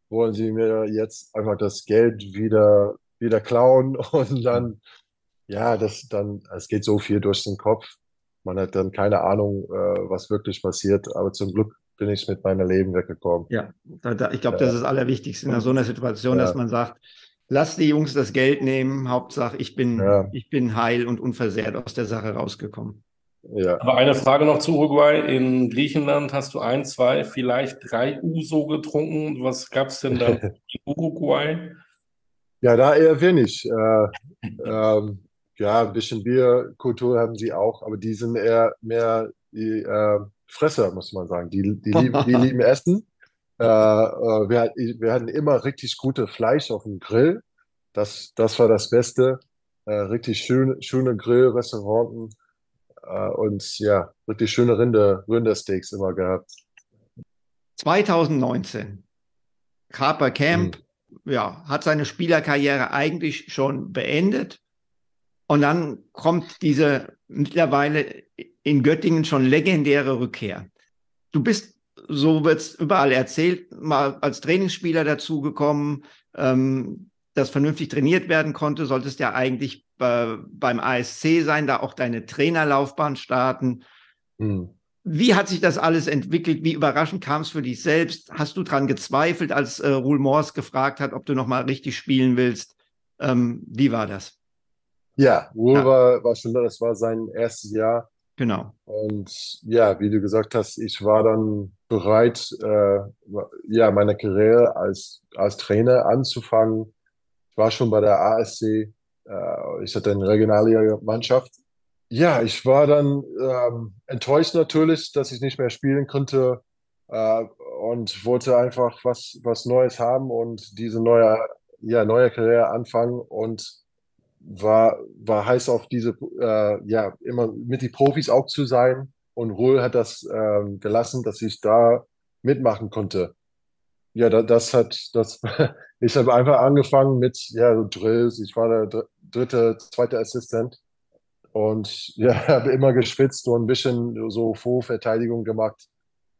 Wollen sie mir jetzt einfach das Geld wieder, wieder klauen? Und dann, ja, das dann, es geht so viel durch den Kopf. Man hat dann keine Ahnung, äh, was wirklich passiert. Aber zum Glück bin ich mit meinem Leben weggekommen. Ja, da, da, ich glaube, das ist das Allerwichtigste in so einer Situation, Ja. dass man sagt, lass die Jungs das Geld nehmen, Hauptsache ich bin, Ja. ich bin heil und unversehrt aus der Sache rausgekommen. Ja. Aber eine Frage noch zu Uruguay. In Griechenland hast du ein, zwei, vielleicht drei Uso getrunken. Was gab es denn da in Uruguay? Ja, da eher wenig. Äh, ähm, ja, ein bisschen Bierkultur haben sie auch, aber die sind eher mehr die äh, Fresser, muss man sagen. Die, die, lieben, die lieben Essen. Äh, äh, wir, wir hatten immer richtig gute Fleisch auf dem Grill. Das, das war das Beste. Äh, richtig schön, schöne Grillrestauranten äh, und ja, richtig schöne Rinde, Rindersteaks immer gehabt. 2019. Harper Camp, ja, hat seine Spielerkarriere eigentlich schon beendet. Und dann kommt diese mittlerweile in Göttingen schon legendäre Rückkehr. Du bist, so wird's überall erzählt, mal als Trainingsspieler dazugekommen, ähm, das vernünftig trainiert werden konnte, solltest ja eigentlich äh, beim ASC sein, da auch deine Trainerlaufbahn starten. Hm. Wie hat sich das alles entwickelt? Wie überraschend kam es für dich selbst? Hast du dran gezweifelt, als äh, Ruhl Mors gefragt hat, ob du noch mal richtig spielen willst? Ähm, wie war das? Ja, Wohl Ja. war, war schon, das war sein erstes Jahr. Genau. Und ja, wie du gesagt hast, ich war dann bereit, äh, ja, meine Karriere als, als Trainer anzufangen. ich war schon bei der ASC, äh, ich hatte eine regionale Mannschaft. Ja, ich war dann ähm, enttäuscht natürlich, dass ich nicht mehr spielen konnte äh, und wollte einfach was, was Neues haben und diese neue, ja, neue Karriere anfangen und war, war heiß auf diese, äh, ja, immer mit die Profis auch zu sein. Und Ruhl hat das ähm, gelassen, dass ich da mitmachen konnte. Ja, da, das hat, das, ich habe einfach angefangen mit, ja, so Drills. Ich war der dritte, zweite Assistent und ja, habe immer geschwitzt und ein bisschen so Vorverteidigung gemacht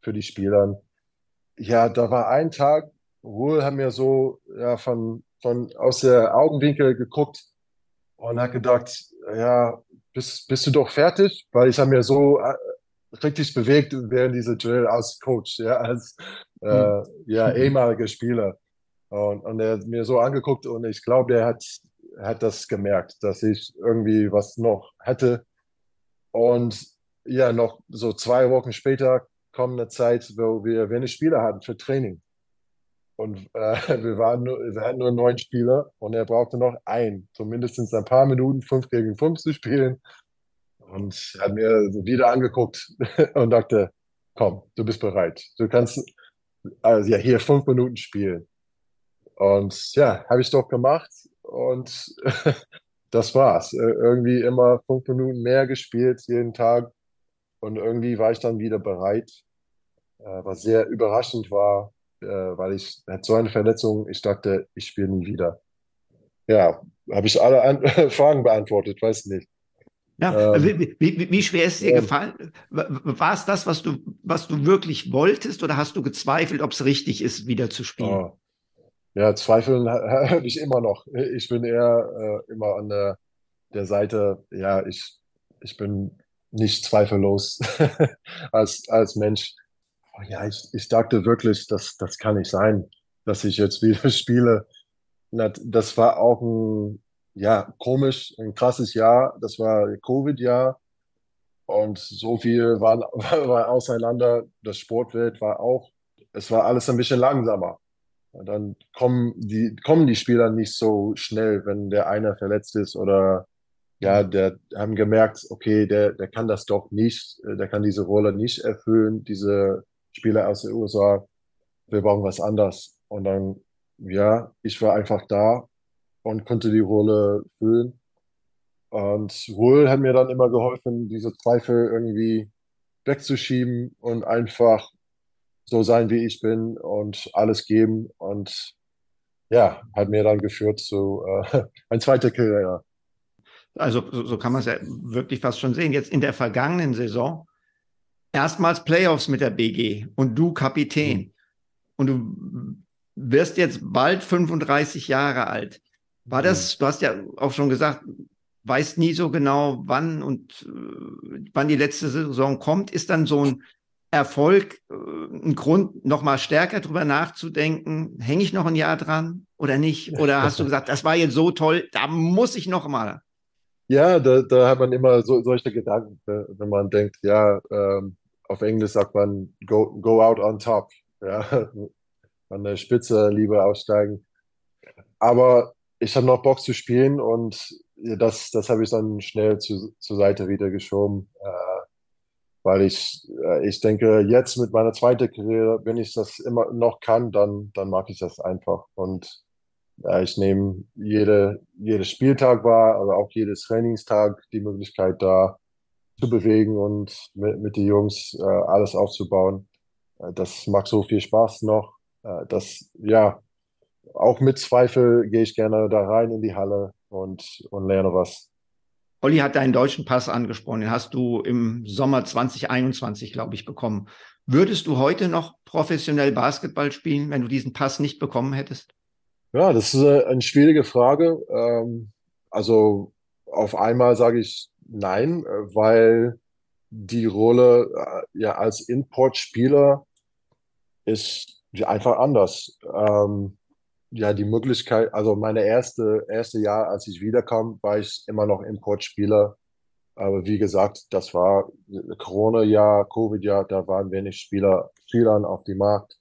für die Spieler. Ja, da war ein Tag, Ruhl hat mir so ja, von, von aus der Augenwinkel geguckt und hat gedacht, ja, bist, bist du doch fertig? Weil ich habe mir so äh, richtig bewegt während dieser Drill als Coach, ja, als äh, hm. ja, ehemaliger Spieler. Und, und er hat mir so angeguckt und ich glaube, der hat, hat das gemerkt, dass ich irgendwie was noch hätte. Und ja, noch so zwei Wochen später kommt eine Zeit, wo wir wenig Spieler hatten für Training. Und äh, wir, waren nur, wir hatten nur neun Spieler und er brauchte noch einen, zumindest ein paar Minuten, fünf gegen fünf zu spielen. Und hat mir wieder angeguckt und dachte, komm, du bist bereit. Du kannst also ja hier fünf Minuten spielen. Und ja, habe ich doch gemacht und das war's. Irgendwie immer fünf Minuten mehr gespielt jeden Tag und irgendwie war ich dann wieder bereit, äh, was sehr überraschend war, äh, weil ich hatte so eine Verletzung, ich dachte, ich spiele nie wieder. Ja, habe ich alle An Fragen beantwortet, weiß nicht. Ja, ähm, wie, wie, wie, schwer ist es dir ähm, gefallen? War es das, was du, was du wirklich wolltest, oder hast du gezweifelt, ob es richtig ist, wieder zu spielen? Oh. Ja, zweifeln habe ich immer noch. Ich bin eher äh, immer an der, der Seite, ja, ich, ich bin nicht zweifellos als, als Mensch. Oh ja, ich, ich dachte wirklich, das, das kann nicht sein, dass ich jetzt wieder spiele. Das war auch ein, ja, komisch, ein krasses Jahr. Das war Covid-Jahr. Und so viel war, war auseinander. Das Sportwelt war auch, es war alles ein bisschen langsamer. Und dann kommen die, kommen die Spieler nicht so schnell, wenn der eine verletzt ist oder ja, der haben gemerkt, okay, der, der kann das doch nicht, der kann diese Rolle nicht erfüllen, diese Spieler aus den USA, wir brauchen was anderes. Und dann, ja, ich war einfach da und konnte die Rolle füllen. Und Ruhl hat mir dann immer geholfen, diese Zweifel irgendwie wegzuschieben und einfach so sein, wie ich bin und alles geben. Und ja, hat mir dann geführt zu äh, ein zweiter Karriere. Also so, so kann man es ja wirklich fast schon sehen. Jetzt in der vergangenen Saison erstmals Playoffs mit der BG und du Kapitän. Mhm. Und du wirst jetzt bald 35 Jahre alt. War das, mhm. du hast ja auch schon gesagt, weißt nie so genau, wann und äh, wann die letzte Saison kommt. Ist dann so ein Erfolg äh, ein Grund, noch mal stärker drüber nachzudenken? Hänge ich noch ein Jahr dran oder nicht? Oder hast du gesagt, das war jetzt so toll, da muss ich noch mal? Ja, da, da hat man immer so, solche Gedanken, wenn man denkt, ja, ähm, auf Englisch sagt man go, go out on top, ja, an der Spitze lieber aussteigen. Aber ich habe noch Bock zu spielen und das, das habe ich dann schnell zu, zur Seite wieder geschoben, äh, weil ich, äh, ich denke, jetzt mit meiner zweiten Karriere, wenn ich das immer noch kann, dann, dann mag ich das einfach. Und äh, ich nehme jede, jede Spieltag wahr, aber auch jedes Trainingstag die Möglichkeit da zu bewegen und mit, mit den Jungs äh, alles aufzubauen. Äh, das macht so viel Spaß noch. Äh, das, ja, auch mit Zweifel gehe ich gerne da rein in die Halle und, und lerne was. Olli hat deinen deutschen Pass angesprochen, den hast du im Sommer 2021, glaube ich, bekommen. Würdest du heute noch professionell Basketball spielen, wenn du diesen Pass nicht bekommen hättest? Ja, das ist eine schwierige Frage. Ähm, also auf einmal sage ich nein, weil die Rolle äh, ja als Importspieler ist einfach anders. Ähm, ja, die Möglichkeit, also meine erste, erste Jahr, als ich wiederkam, war ich immer noch Importspieler. Aber wie gesagt, das war Corona-Jahr, Covid-Jahr, da waren wenig Spieler, Spielern auf dem Markt.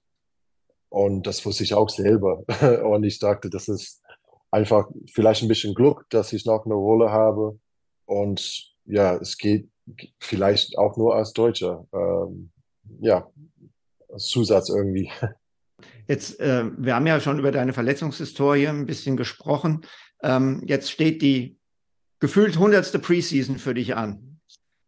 Und das wusste ich auch selber. Und ich dachte, das ist einfach vielleicht ein bisschen Glück, dass ich noch eine Rolle habe. Und ja, es geht vielleicht auch nur als Deutscher. Ähm, ja, als Zusatz irgendwie. Jetzt, äh, wir haben ja schon über deine Verletzungshistorie ein bisschen gesprochen. Ähm, jetzt steht die gefühlt hundertste Preseason für dich an.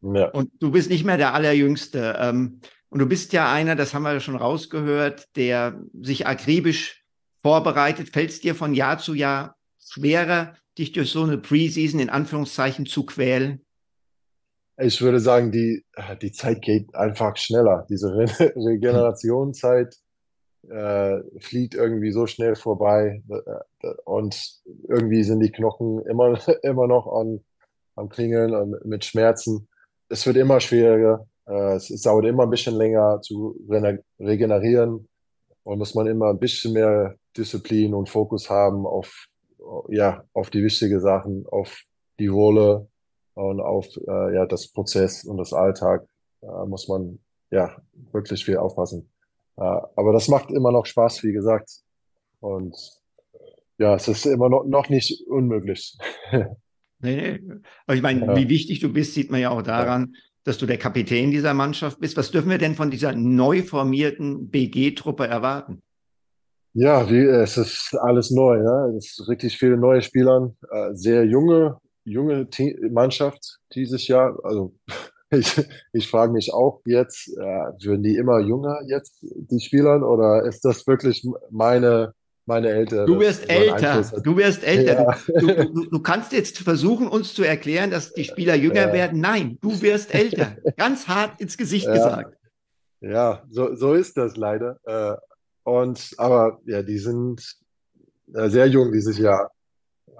Ja. Und du bist nicht mehr der Allerjüngste. Ähm, und du bist ja einer, das haben wir ja schon rausgehört, der sich akribisch vorbereitet. Fällt es dir von Jahr zu Jahr schwerer, dich durch so eine Preseason in Anführungszeichen zu quälen? Ich würde sagen, die, die Zeit geht einfach schneller. Diese Re Regenerationszeit äh, fliegt irgendwie so schnell vorbei äh, und irgendwie sind die Knochen immer, immer noch an, am Klingeln und mit Schmerzen. Es wird immer schwieriger. Äh, es, es dauert immer ein bisschen länger zu regenerieren und muss man immer ein bisschen mehr Disziplin und Fokus haben auf, ja, auf die wichtigen Sachen, auf die Rolle und auf äh, ja, das Prozess und das Alltag. Da muss man ja wirklich viel aufpassen. Äh, aber das macht immer noch Spaß, wie gesagt. Und ja, es ist immer noch, noch nicht unmöglich. Nee, nee. Aber ich meine, ja. wie wichtig du bist, sieht man ja auch daran, ja. dass du der Kapitän dieser Mannschaft bist. Was dürfen wir denn von dieser neu formierten BG-Truppe erwarten? Ja, wie, es ist alles neu. Ne? Es ist wirklich viele neue Spieler, äh, sehr junge, junge Mannschaft dieses Jahr. Also ich, ich frage mich auch jetzt, äh, würden die immer jünger jetzt, die Spieler, oder ist das wirklich meine, meine Eltern? Du wirst älter, du wirst älter. Ja. Du, du, du, kannst jetzt versuchen, uns zu erklären, dass die Spieler jünger ja. werden. Nein, du wirst älter. Ganz hart ins Gesicht ja. gesagt. Ja, so, so ist das leider. Äh, und, aber ja, die sind äh, sehr jung dieses Jahr.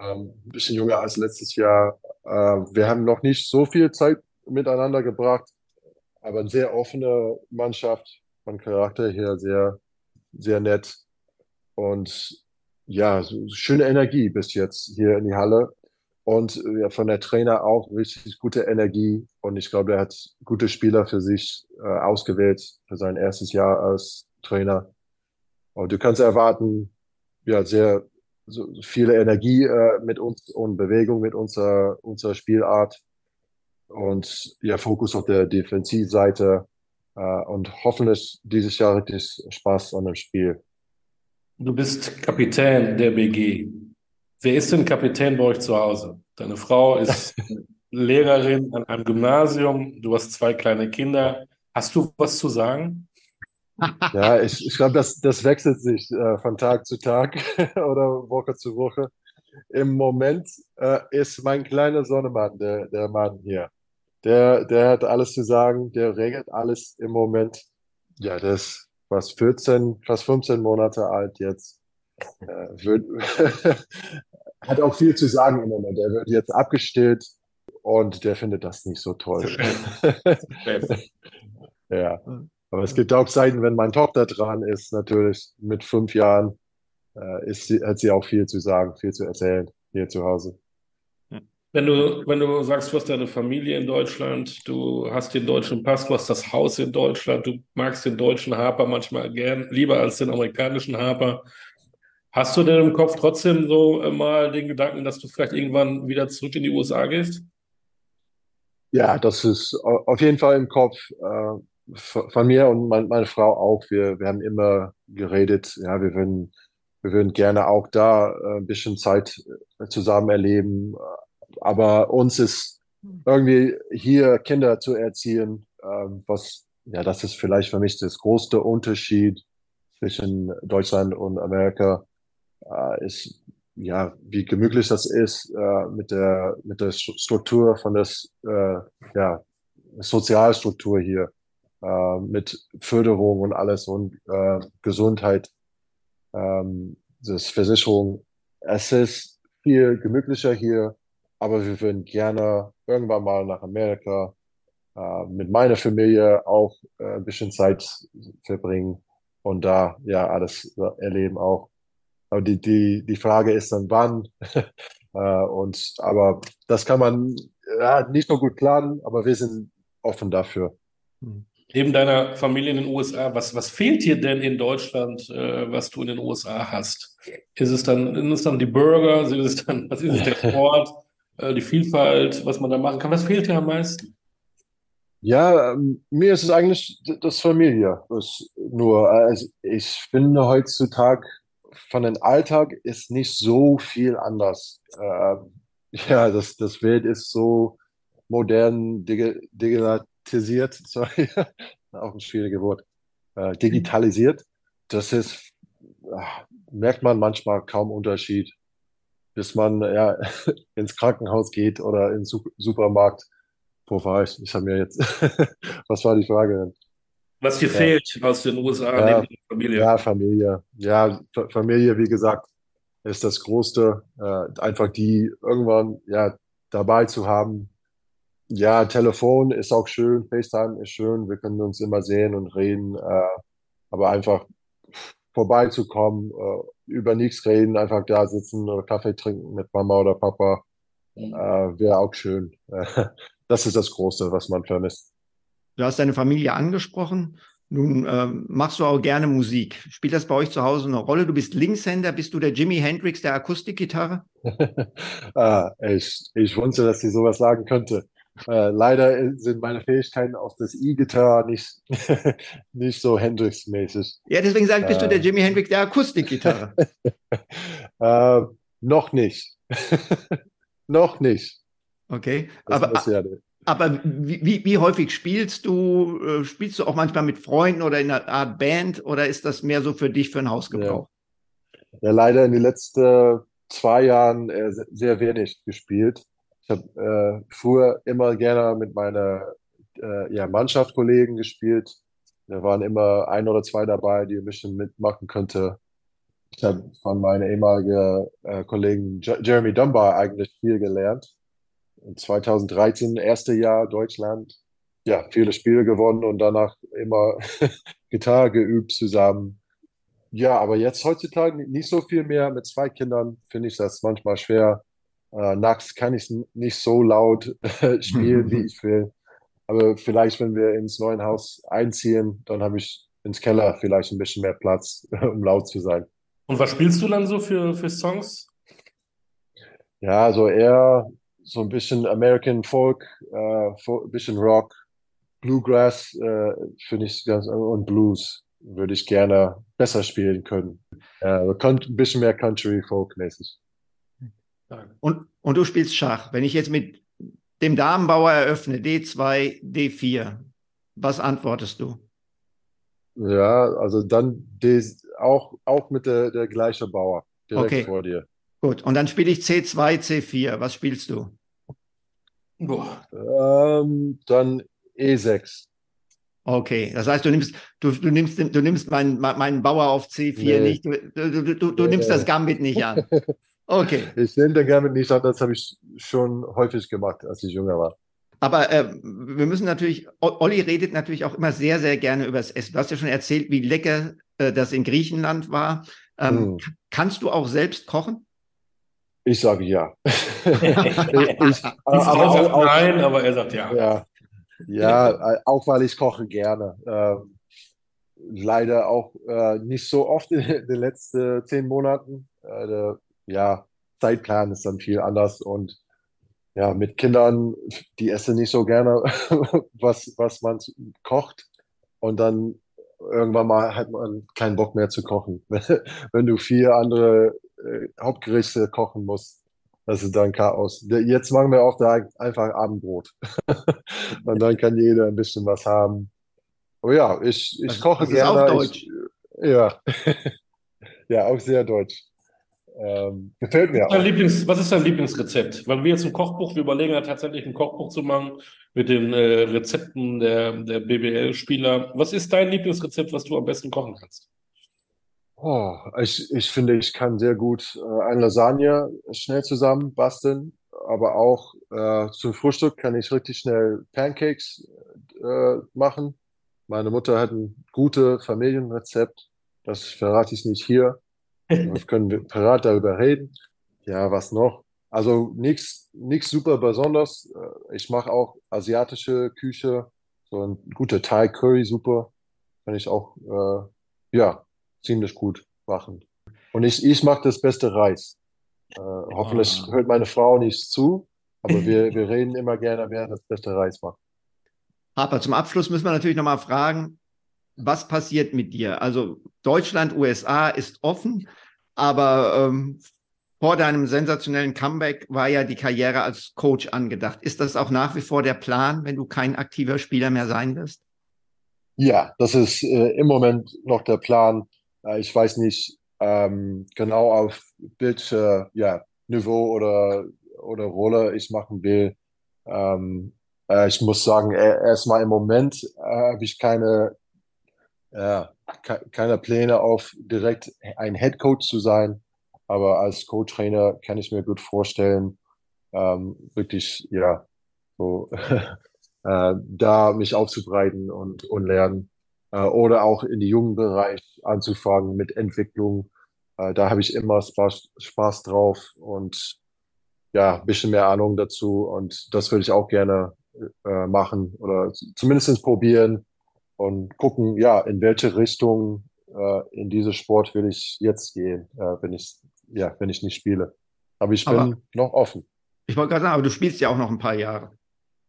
Ähm, ein bisschen jünger als letztes Jahr. Äh, wir haben noch nicht so viel Zeit miteinander gebracht. Aber eine sehr offene Mannschaft, von Charakter her sehr, sehr nett. Und ja, so schöne Energie bis jetzt hier in die Halle. Und ja, von der Trainer auch richtig gute Energie. Und ich glaube, er hat gute Spieler für sich äh, ausgewählt für sein erstes Jahr als Trainer. Und du kannst erwarten, ja, sehr so viele Energie äh, mit uns und Bewegung mit unserer, unserer Spielart und ja, Fokus auf der Defensivseite äh, und hoffentlich dieses Jahr richtig Spaß an dem Spiel. Du bist Kapitän der BG. Wer ist denn Kapitän bei euch zu Hause? Deine Frau ist Lehrerin an einem Gymnasium, du hast zwei kleine Kinder. Hast du was zu sagen? Ja, ich, ich glaube, das, das wechselt sich äh, von Tag zu Tag oder Woche zu Woche. Im Moment äh, ist mein kleiner Sonnemann der, der Mann hier. Der, der hat alles zu sagen, der regelt alles im Moment. Ja, der ist fast 14, fast 15 Monate alt jetzt. Äh, wird, hat auch viel zu sagen im Moment. Der wird jetzt abgestillt und der findet das nicht so toll. ja. Aber es gibt auch Zeiten, wenn meine Tochter dran ist, natürlich mit fünf Jahren, äh, ist sie, hat sie auch viel zu sagen, viel zu erzählen hier zu Hause. Wenn du, wenn du sagst, du hast deine Familie in Deutschland, du hast den deutschen Pass, du hast das Haus in Deutschland, du magst den deutschen Harper manchmal gern, lieber als den amerikanischen Harper. Hast du denn im Kopf trotzdem so äh, mal den Gedanken, dass du vielleicht irgendwann wieder zurück in die USA gehst? Ja, das ist auf jeden Fall im Kopf äh, von mir und mein, meine Frau auch. Wir, wir haben immer geredet, ja, wir würden, wir würden gerne auch da äh, ein bisschen Zeit zusammen erleben, aber uns ist irgendwie hier Kinder zu erziehen, ähm, was, ja, das ist vielleicht für mich das größte Unterschied zwischen Deutschland und Amerika, äh, ist, ja, wie gemütlich das ist, äh, mit der, mit der Struktur von das, äh, ja, Sozialstruktur hier, äh, mit Förderung und alles und äh, Gesundheit, ähm, das Versicherung. Es ist viel gemütlicher hier aber wir würden gerne irgendwann mal nach Amerika äh, mit meiner Familie auch äh, ein bisschen Zeit verbringen und da ja alles erleben auch. Aber die, die, die Frage ist dann wann. äh, und aber das kann man ja, nicht so gut planen, aber wir sind offen dafür. Neben deiner Familie in den USA, was, was fehlt dir denn in Deutschland, äh, was du in den USA hast? Ist es dann, sind es dann die Burger? Ist es dann, was ist es, der Sport, äh, die Vielfalt, was man da machen kann? Was fehlt dir am meisten? Ja, ähm, mir ist es eigentlich das Familie. Das nur, also ich finde heutzutage von dem Alltag ist nicht so viel anders. Äh, ja, das, das Welt ist so modern, digi digitalisiert, sorry, auch ein schwieriges Wort, äh, digitalisiert. Das ist, ah, merkt man manchmal kaum Unterschied, bis man ja ins Krankenhaus geht oder ins Su Supermarkt. Wo war ich? Ich habe mir jetzt, was war die Frage? Was dir Ja, fehlt aus den USA ja, neben Familie? ja, Familie. Ja, Fa- Familie, wie gesagt, ist das Größte. Äh, einfach die irgendwann ja dabei zu haben. Ja, Telefon ist auch schön, FaceTime ist schön, wir können uns immer sehen und reden, äh, aber einfach vorbeizukommen, äh, über nichts reden, einfach da sitzen oder Kaffee trinken mit Mama oder Papa, äh, wäre auch schön. Das ist das Große, was man vermisst. Du hast deine Familie angesprochen. Nun ähm, machst du auch gerne Musik. Spielt das bei euch zu Hause eine Rolle? Du bist Linkshänder, bist du der Jimi Hendrix der Akustikgitarre? Ah, ich, ich wusste, dass sie sowas sagen könnte. Äh, leider sind meine Fähigkeiten auf das E-Gitarre nicht, nicht so Hendrix-mäßig. Ja, deswegen sage ich, bist du der Äh, Jimi Hendrix der Akustikgitarre? äh, noch nicht. Noch nicht. Okay. Das Aber, ja. aber wie, wie, häufig spielst du? Äh, Spielst du auch manchmal mit Freunden oder in einer Art Band oder ist das mehr so für dich für den Ja. Hausgebrauch? ja, leider in den letzten zwei Jahren äh, se- sehr wenig gespielt. Ich habe äh, früher immer gerne mit meiner äh, ja, Mannschaftskollegen gespielt. Da waren immer ein oder zwei dabei, die ein bisschen mitmachen könnte. Ich habe von meinem ehemaligen äh, Kollegen J Jeremy Dunbar eigentlich viel gelernt. In 2013, erste Jahr Deutschland, ja, viele Spiele gewonnen und danach immer Gitarre geübt zusammen. Ja, aber jetzt heutzutage nicht so viel mehr. Mit zwei Kindern finde ich das manchmal schwer. Äh, nachts kann ich nicht so laut spielen, wie ich will. Aber vielleicht, wenn wir ins neue Haus einziehen, dann habe ich ins Keller vielleicht ein bisschen mehr Platz, um laut zu sein. Und was spielst du dann so für, für Songs? Ja, so eher so ein bisschen American Folk, äh, ein bisschen Rock, Bluegrass, äh, finde ich ganz, und Blues würde ich gerne besser spielen können. Äh, ein bisschen mehr Country Folk mäßig. Und, und du spielst Schach. Wenn ich jetzt mit dem Damenbauer eröffne, D2, D4, was antwortest du? Ja, also dann des, auch, auch mit der, der gleiche Bauer direkt Okay, vor dir. gut. Und dann spiele ich C2, C4. Was spielst du? Boah. Ähm, dann E E6. Okay, das heißt, du nimmst, du, du nimmst, du nimmst meinen, meinen Bauer auf C4 Nee, nicht, du, du, du, du nimmst das nee. Gambit nicht an. Okay, Ich nehme den gerne nicht an, das habe ich schon häufig gemacht, als ich jünger war. aber äh, wir müssen natürlich, Olli redet natürlich auch immer sehr, sehr gerne über das Essen. Du hast ja schon erzählt, wie lecker äh, das in Griechenland war. Ähm, Hm. k- kannst du auch selbst kochen? Ich sage ja. ich, aber auch, auch, nein, aber er sagt ja. ja, ja, äh, auch weil ich koche gerne. Ähm, leider auch äh, nicht so oft in den letzten zehn Monaten. Äh, ja, Zeitplan ist dann viel anders und ja, mit Kindern, die essen nicht so gerne, was, was man kocht. Und dann irgendwann mal hat man keinen Bock mehr zu kochen. Wenn du vier andere äh, Hauptgerichte kochen musst, das ist dann Chaos. Jetzt machen wir auch da einfach Abendbrot. Und dann kann jeder ein bisschen was haben. Aber ja, ich, ich koche das ist auch gerne. deutsch. Ich, ja. Ja, auch sehr deutsch. Ähm, gefällt Was mir ist dein auch. Lieblings, was ist dein Lieblingsrezept? Weil wir jetzt ein Kochbuch, wir überlegen ja tatsächlich ein Kochbuch zu machen mit den äh, Rezepten der, der BBL-Spieler. Was ist dein Lieblingsrezept, was du am besten kochen kannst? Oh, ich, ich finde, ich kann sehr gut äh, eine Lasagne schnell zusammen basteln, aber auch äh, zum Frühstück kann ich richtig schnell Pancakes äh, machen. Meine Mutter hat ein gutes Familienrezept, das verrate ich nicht hier. Wir können wir parat darüber reden. Ja, was noch? Also nichts nichts super besonders. Äh, Ich mache auch asiatische Küche, so ein guter Thai-Curry-Suppe kann ich auch äh, ja ziemlich gut machen. Und ich, ich mache das beste Reis. Äh, hoffentlich Ah. hört meine Frau nicht zu, aber wir, wir reden immer gerne, wer das beste Reis macht. Harper, zum Abschluss müssen wir natürlich nochmal fragen, was passiert mit dir? Also Deutschland, USA ist offen, aber ähm, vor deinem sensationellen Comeback war ja die Karriere als Coach angedacht. Ist das auch nach wie vor der Plan, wenn du kein aktiver Spieler mehr sein wirst? Ja, das ist äh, im Moment noch der Plan. Äh, ich weiß nicht ähm, genau auf welche ja, Niveau oder, oder Rolle ich machen will. Ähm, äh, ich muss sagen, erstmal im Moment äh, habe ich keine, ja, ke keine Pläne auf direkt ein Head Coach zu sein. Aber als Co-Trainer kann ich mir gut vorstellen, ähm, wirklich, ja, so äh, da mich aufzubreiten und, und lernen. Äh, oder auch in die jungen Bereich anzufangen mit Entwicklung. Äh, da habe ich immer Spaß, Spaß drauf und ja, bisschen mehr Ahnung dazu. Und das würde ich auch gerne äh, machen oder z- zumindest probieren und gucken, ja, in welche Richtung äh, in diese Sport will ich jetzt gehen, äh, wenn ich, ja, wenn ich nicht spiele. Aber ich bin Aber- noch offen. Ich wollte gerade sagen, aber du spielst ja auch noch ein paar Jahre.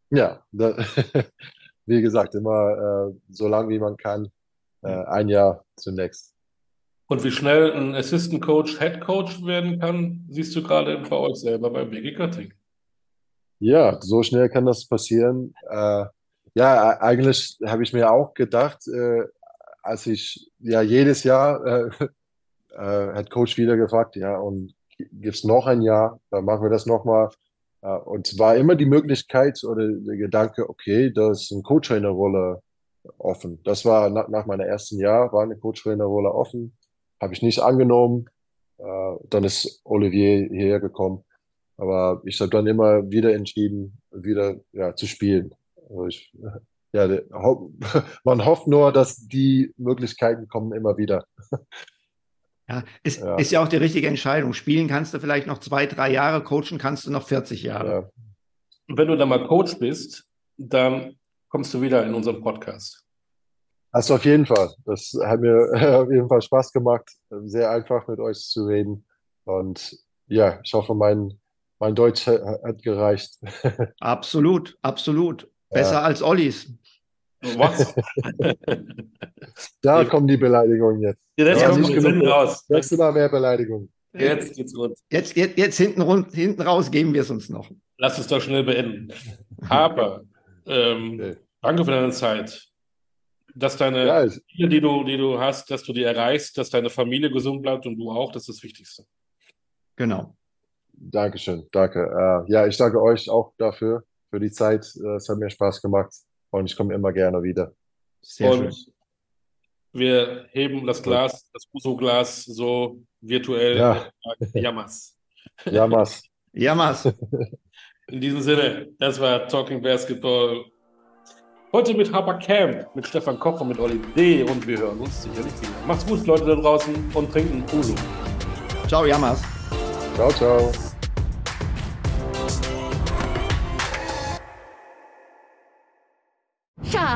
Ja, da, wie gesagt, immer äh, so lang wie man kann. Äh, ein Jahr zunächst. Und wie schnell ein Assistant Coach Head Coach werden kann, siehst du gerade bei euch selber bei BG Göttingen. Ja, so schnell kann das passieren. Ja, e- eigentlich habe ich mir auch gedacht, äh, als ich ja jedes Jahr äh, äh, hat Coach wieder gefragt, ja, und gibt's noch ein Jahr, dann machen wir das nochmal. Äh, und es war immer die Möglichkeit oder der Gedanke, okay, da ist eine Co-Trainer-Rolle offen. Das war nach, nach meinem ersten Jahr, war eine Co-Trainer-Rolle offen. Habe ich nicht angenommen. Äh, dann ist Olivier hierher gekommen. Aber ich habe dann immer wieder entschieden, wieder ja, zu spielen. Also ich, ja, man hofft nur, dass die Möglichkeiten kommen immer wieder. Ja, ist, Ja. ist ja auch die richtige Entscheidung. Spielen kannst du vielleicht noch zwei, drei Jahre, coachen kannst du noch 40 Jahre. Ja, Und wenn du dann mal Coach bist, dann kommst du wieder in unseren Podcast. also auf jeden Fall. Das hat mir auf jeden Fall Spaß gemacht. Sehr einfach mit euch zu reden. Und ja, ich hoffe, mein, mein Deutsch ha- hat gereicht. Absolut, absolut. Besser Ja. als Ollis. Was? Da Ja. kommen die Beleidigungen jetzt. Jetzt Ja, kommt nicht die genug. Sinn raus. Nächstes Mal mehr Beleidigungen. Jetzt geht's rund. Jetzt, jetzt, jetzt hinten, rund, hinten raus geben wir es uns noch. Lass es doch schnell beenden. Harper, ähm, Okay. danke für deine Zeit. Dass deine Ja, Ziele, die du, die du hast, dass du die erreichst, dass deine Familie gesund bleibt und du auch, das ist das Wichtigste. Genau. Dankeschön, danke. Äh, ja, ich danke euch auch dafür, für die Zeit. Äh, Es hat mir Spaß gemacht und ich komme immer gerne wieder. Sehr Und schön. wir heben das Glas, das Uso-Glas so virtuell Ja. Jammers. Jamas. Jamas. In diesem Sinne, das war Talking Basketball. Heute mit Harper Camp, mit Stefan Koch und mit Olli D. Und wir hören uns sicherlich wieder. Macht's gut, Leute da draußen, und trinken Uso. Ciao, Jamas. Ciao, ciao.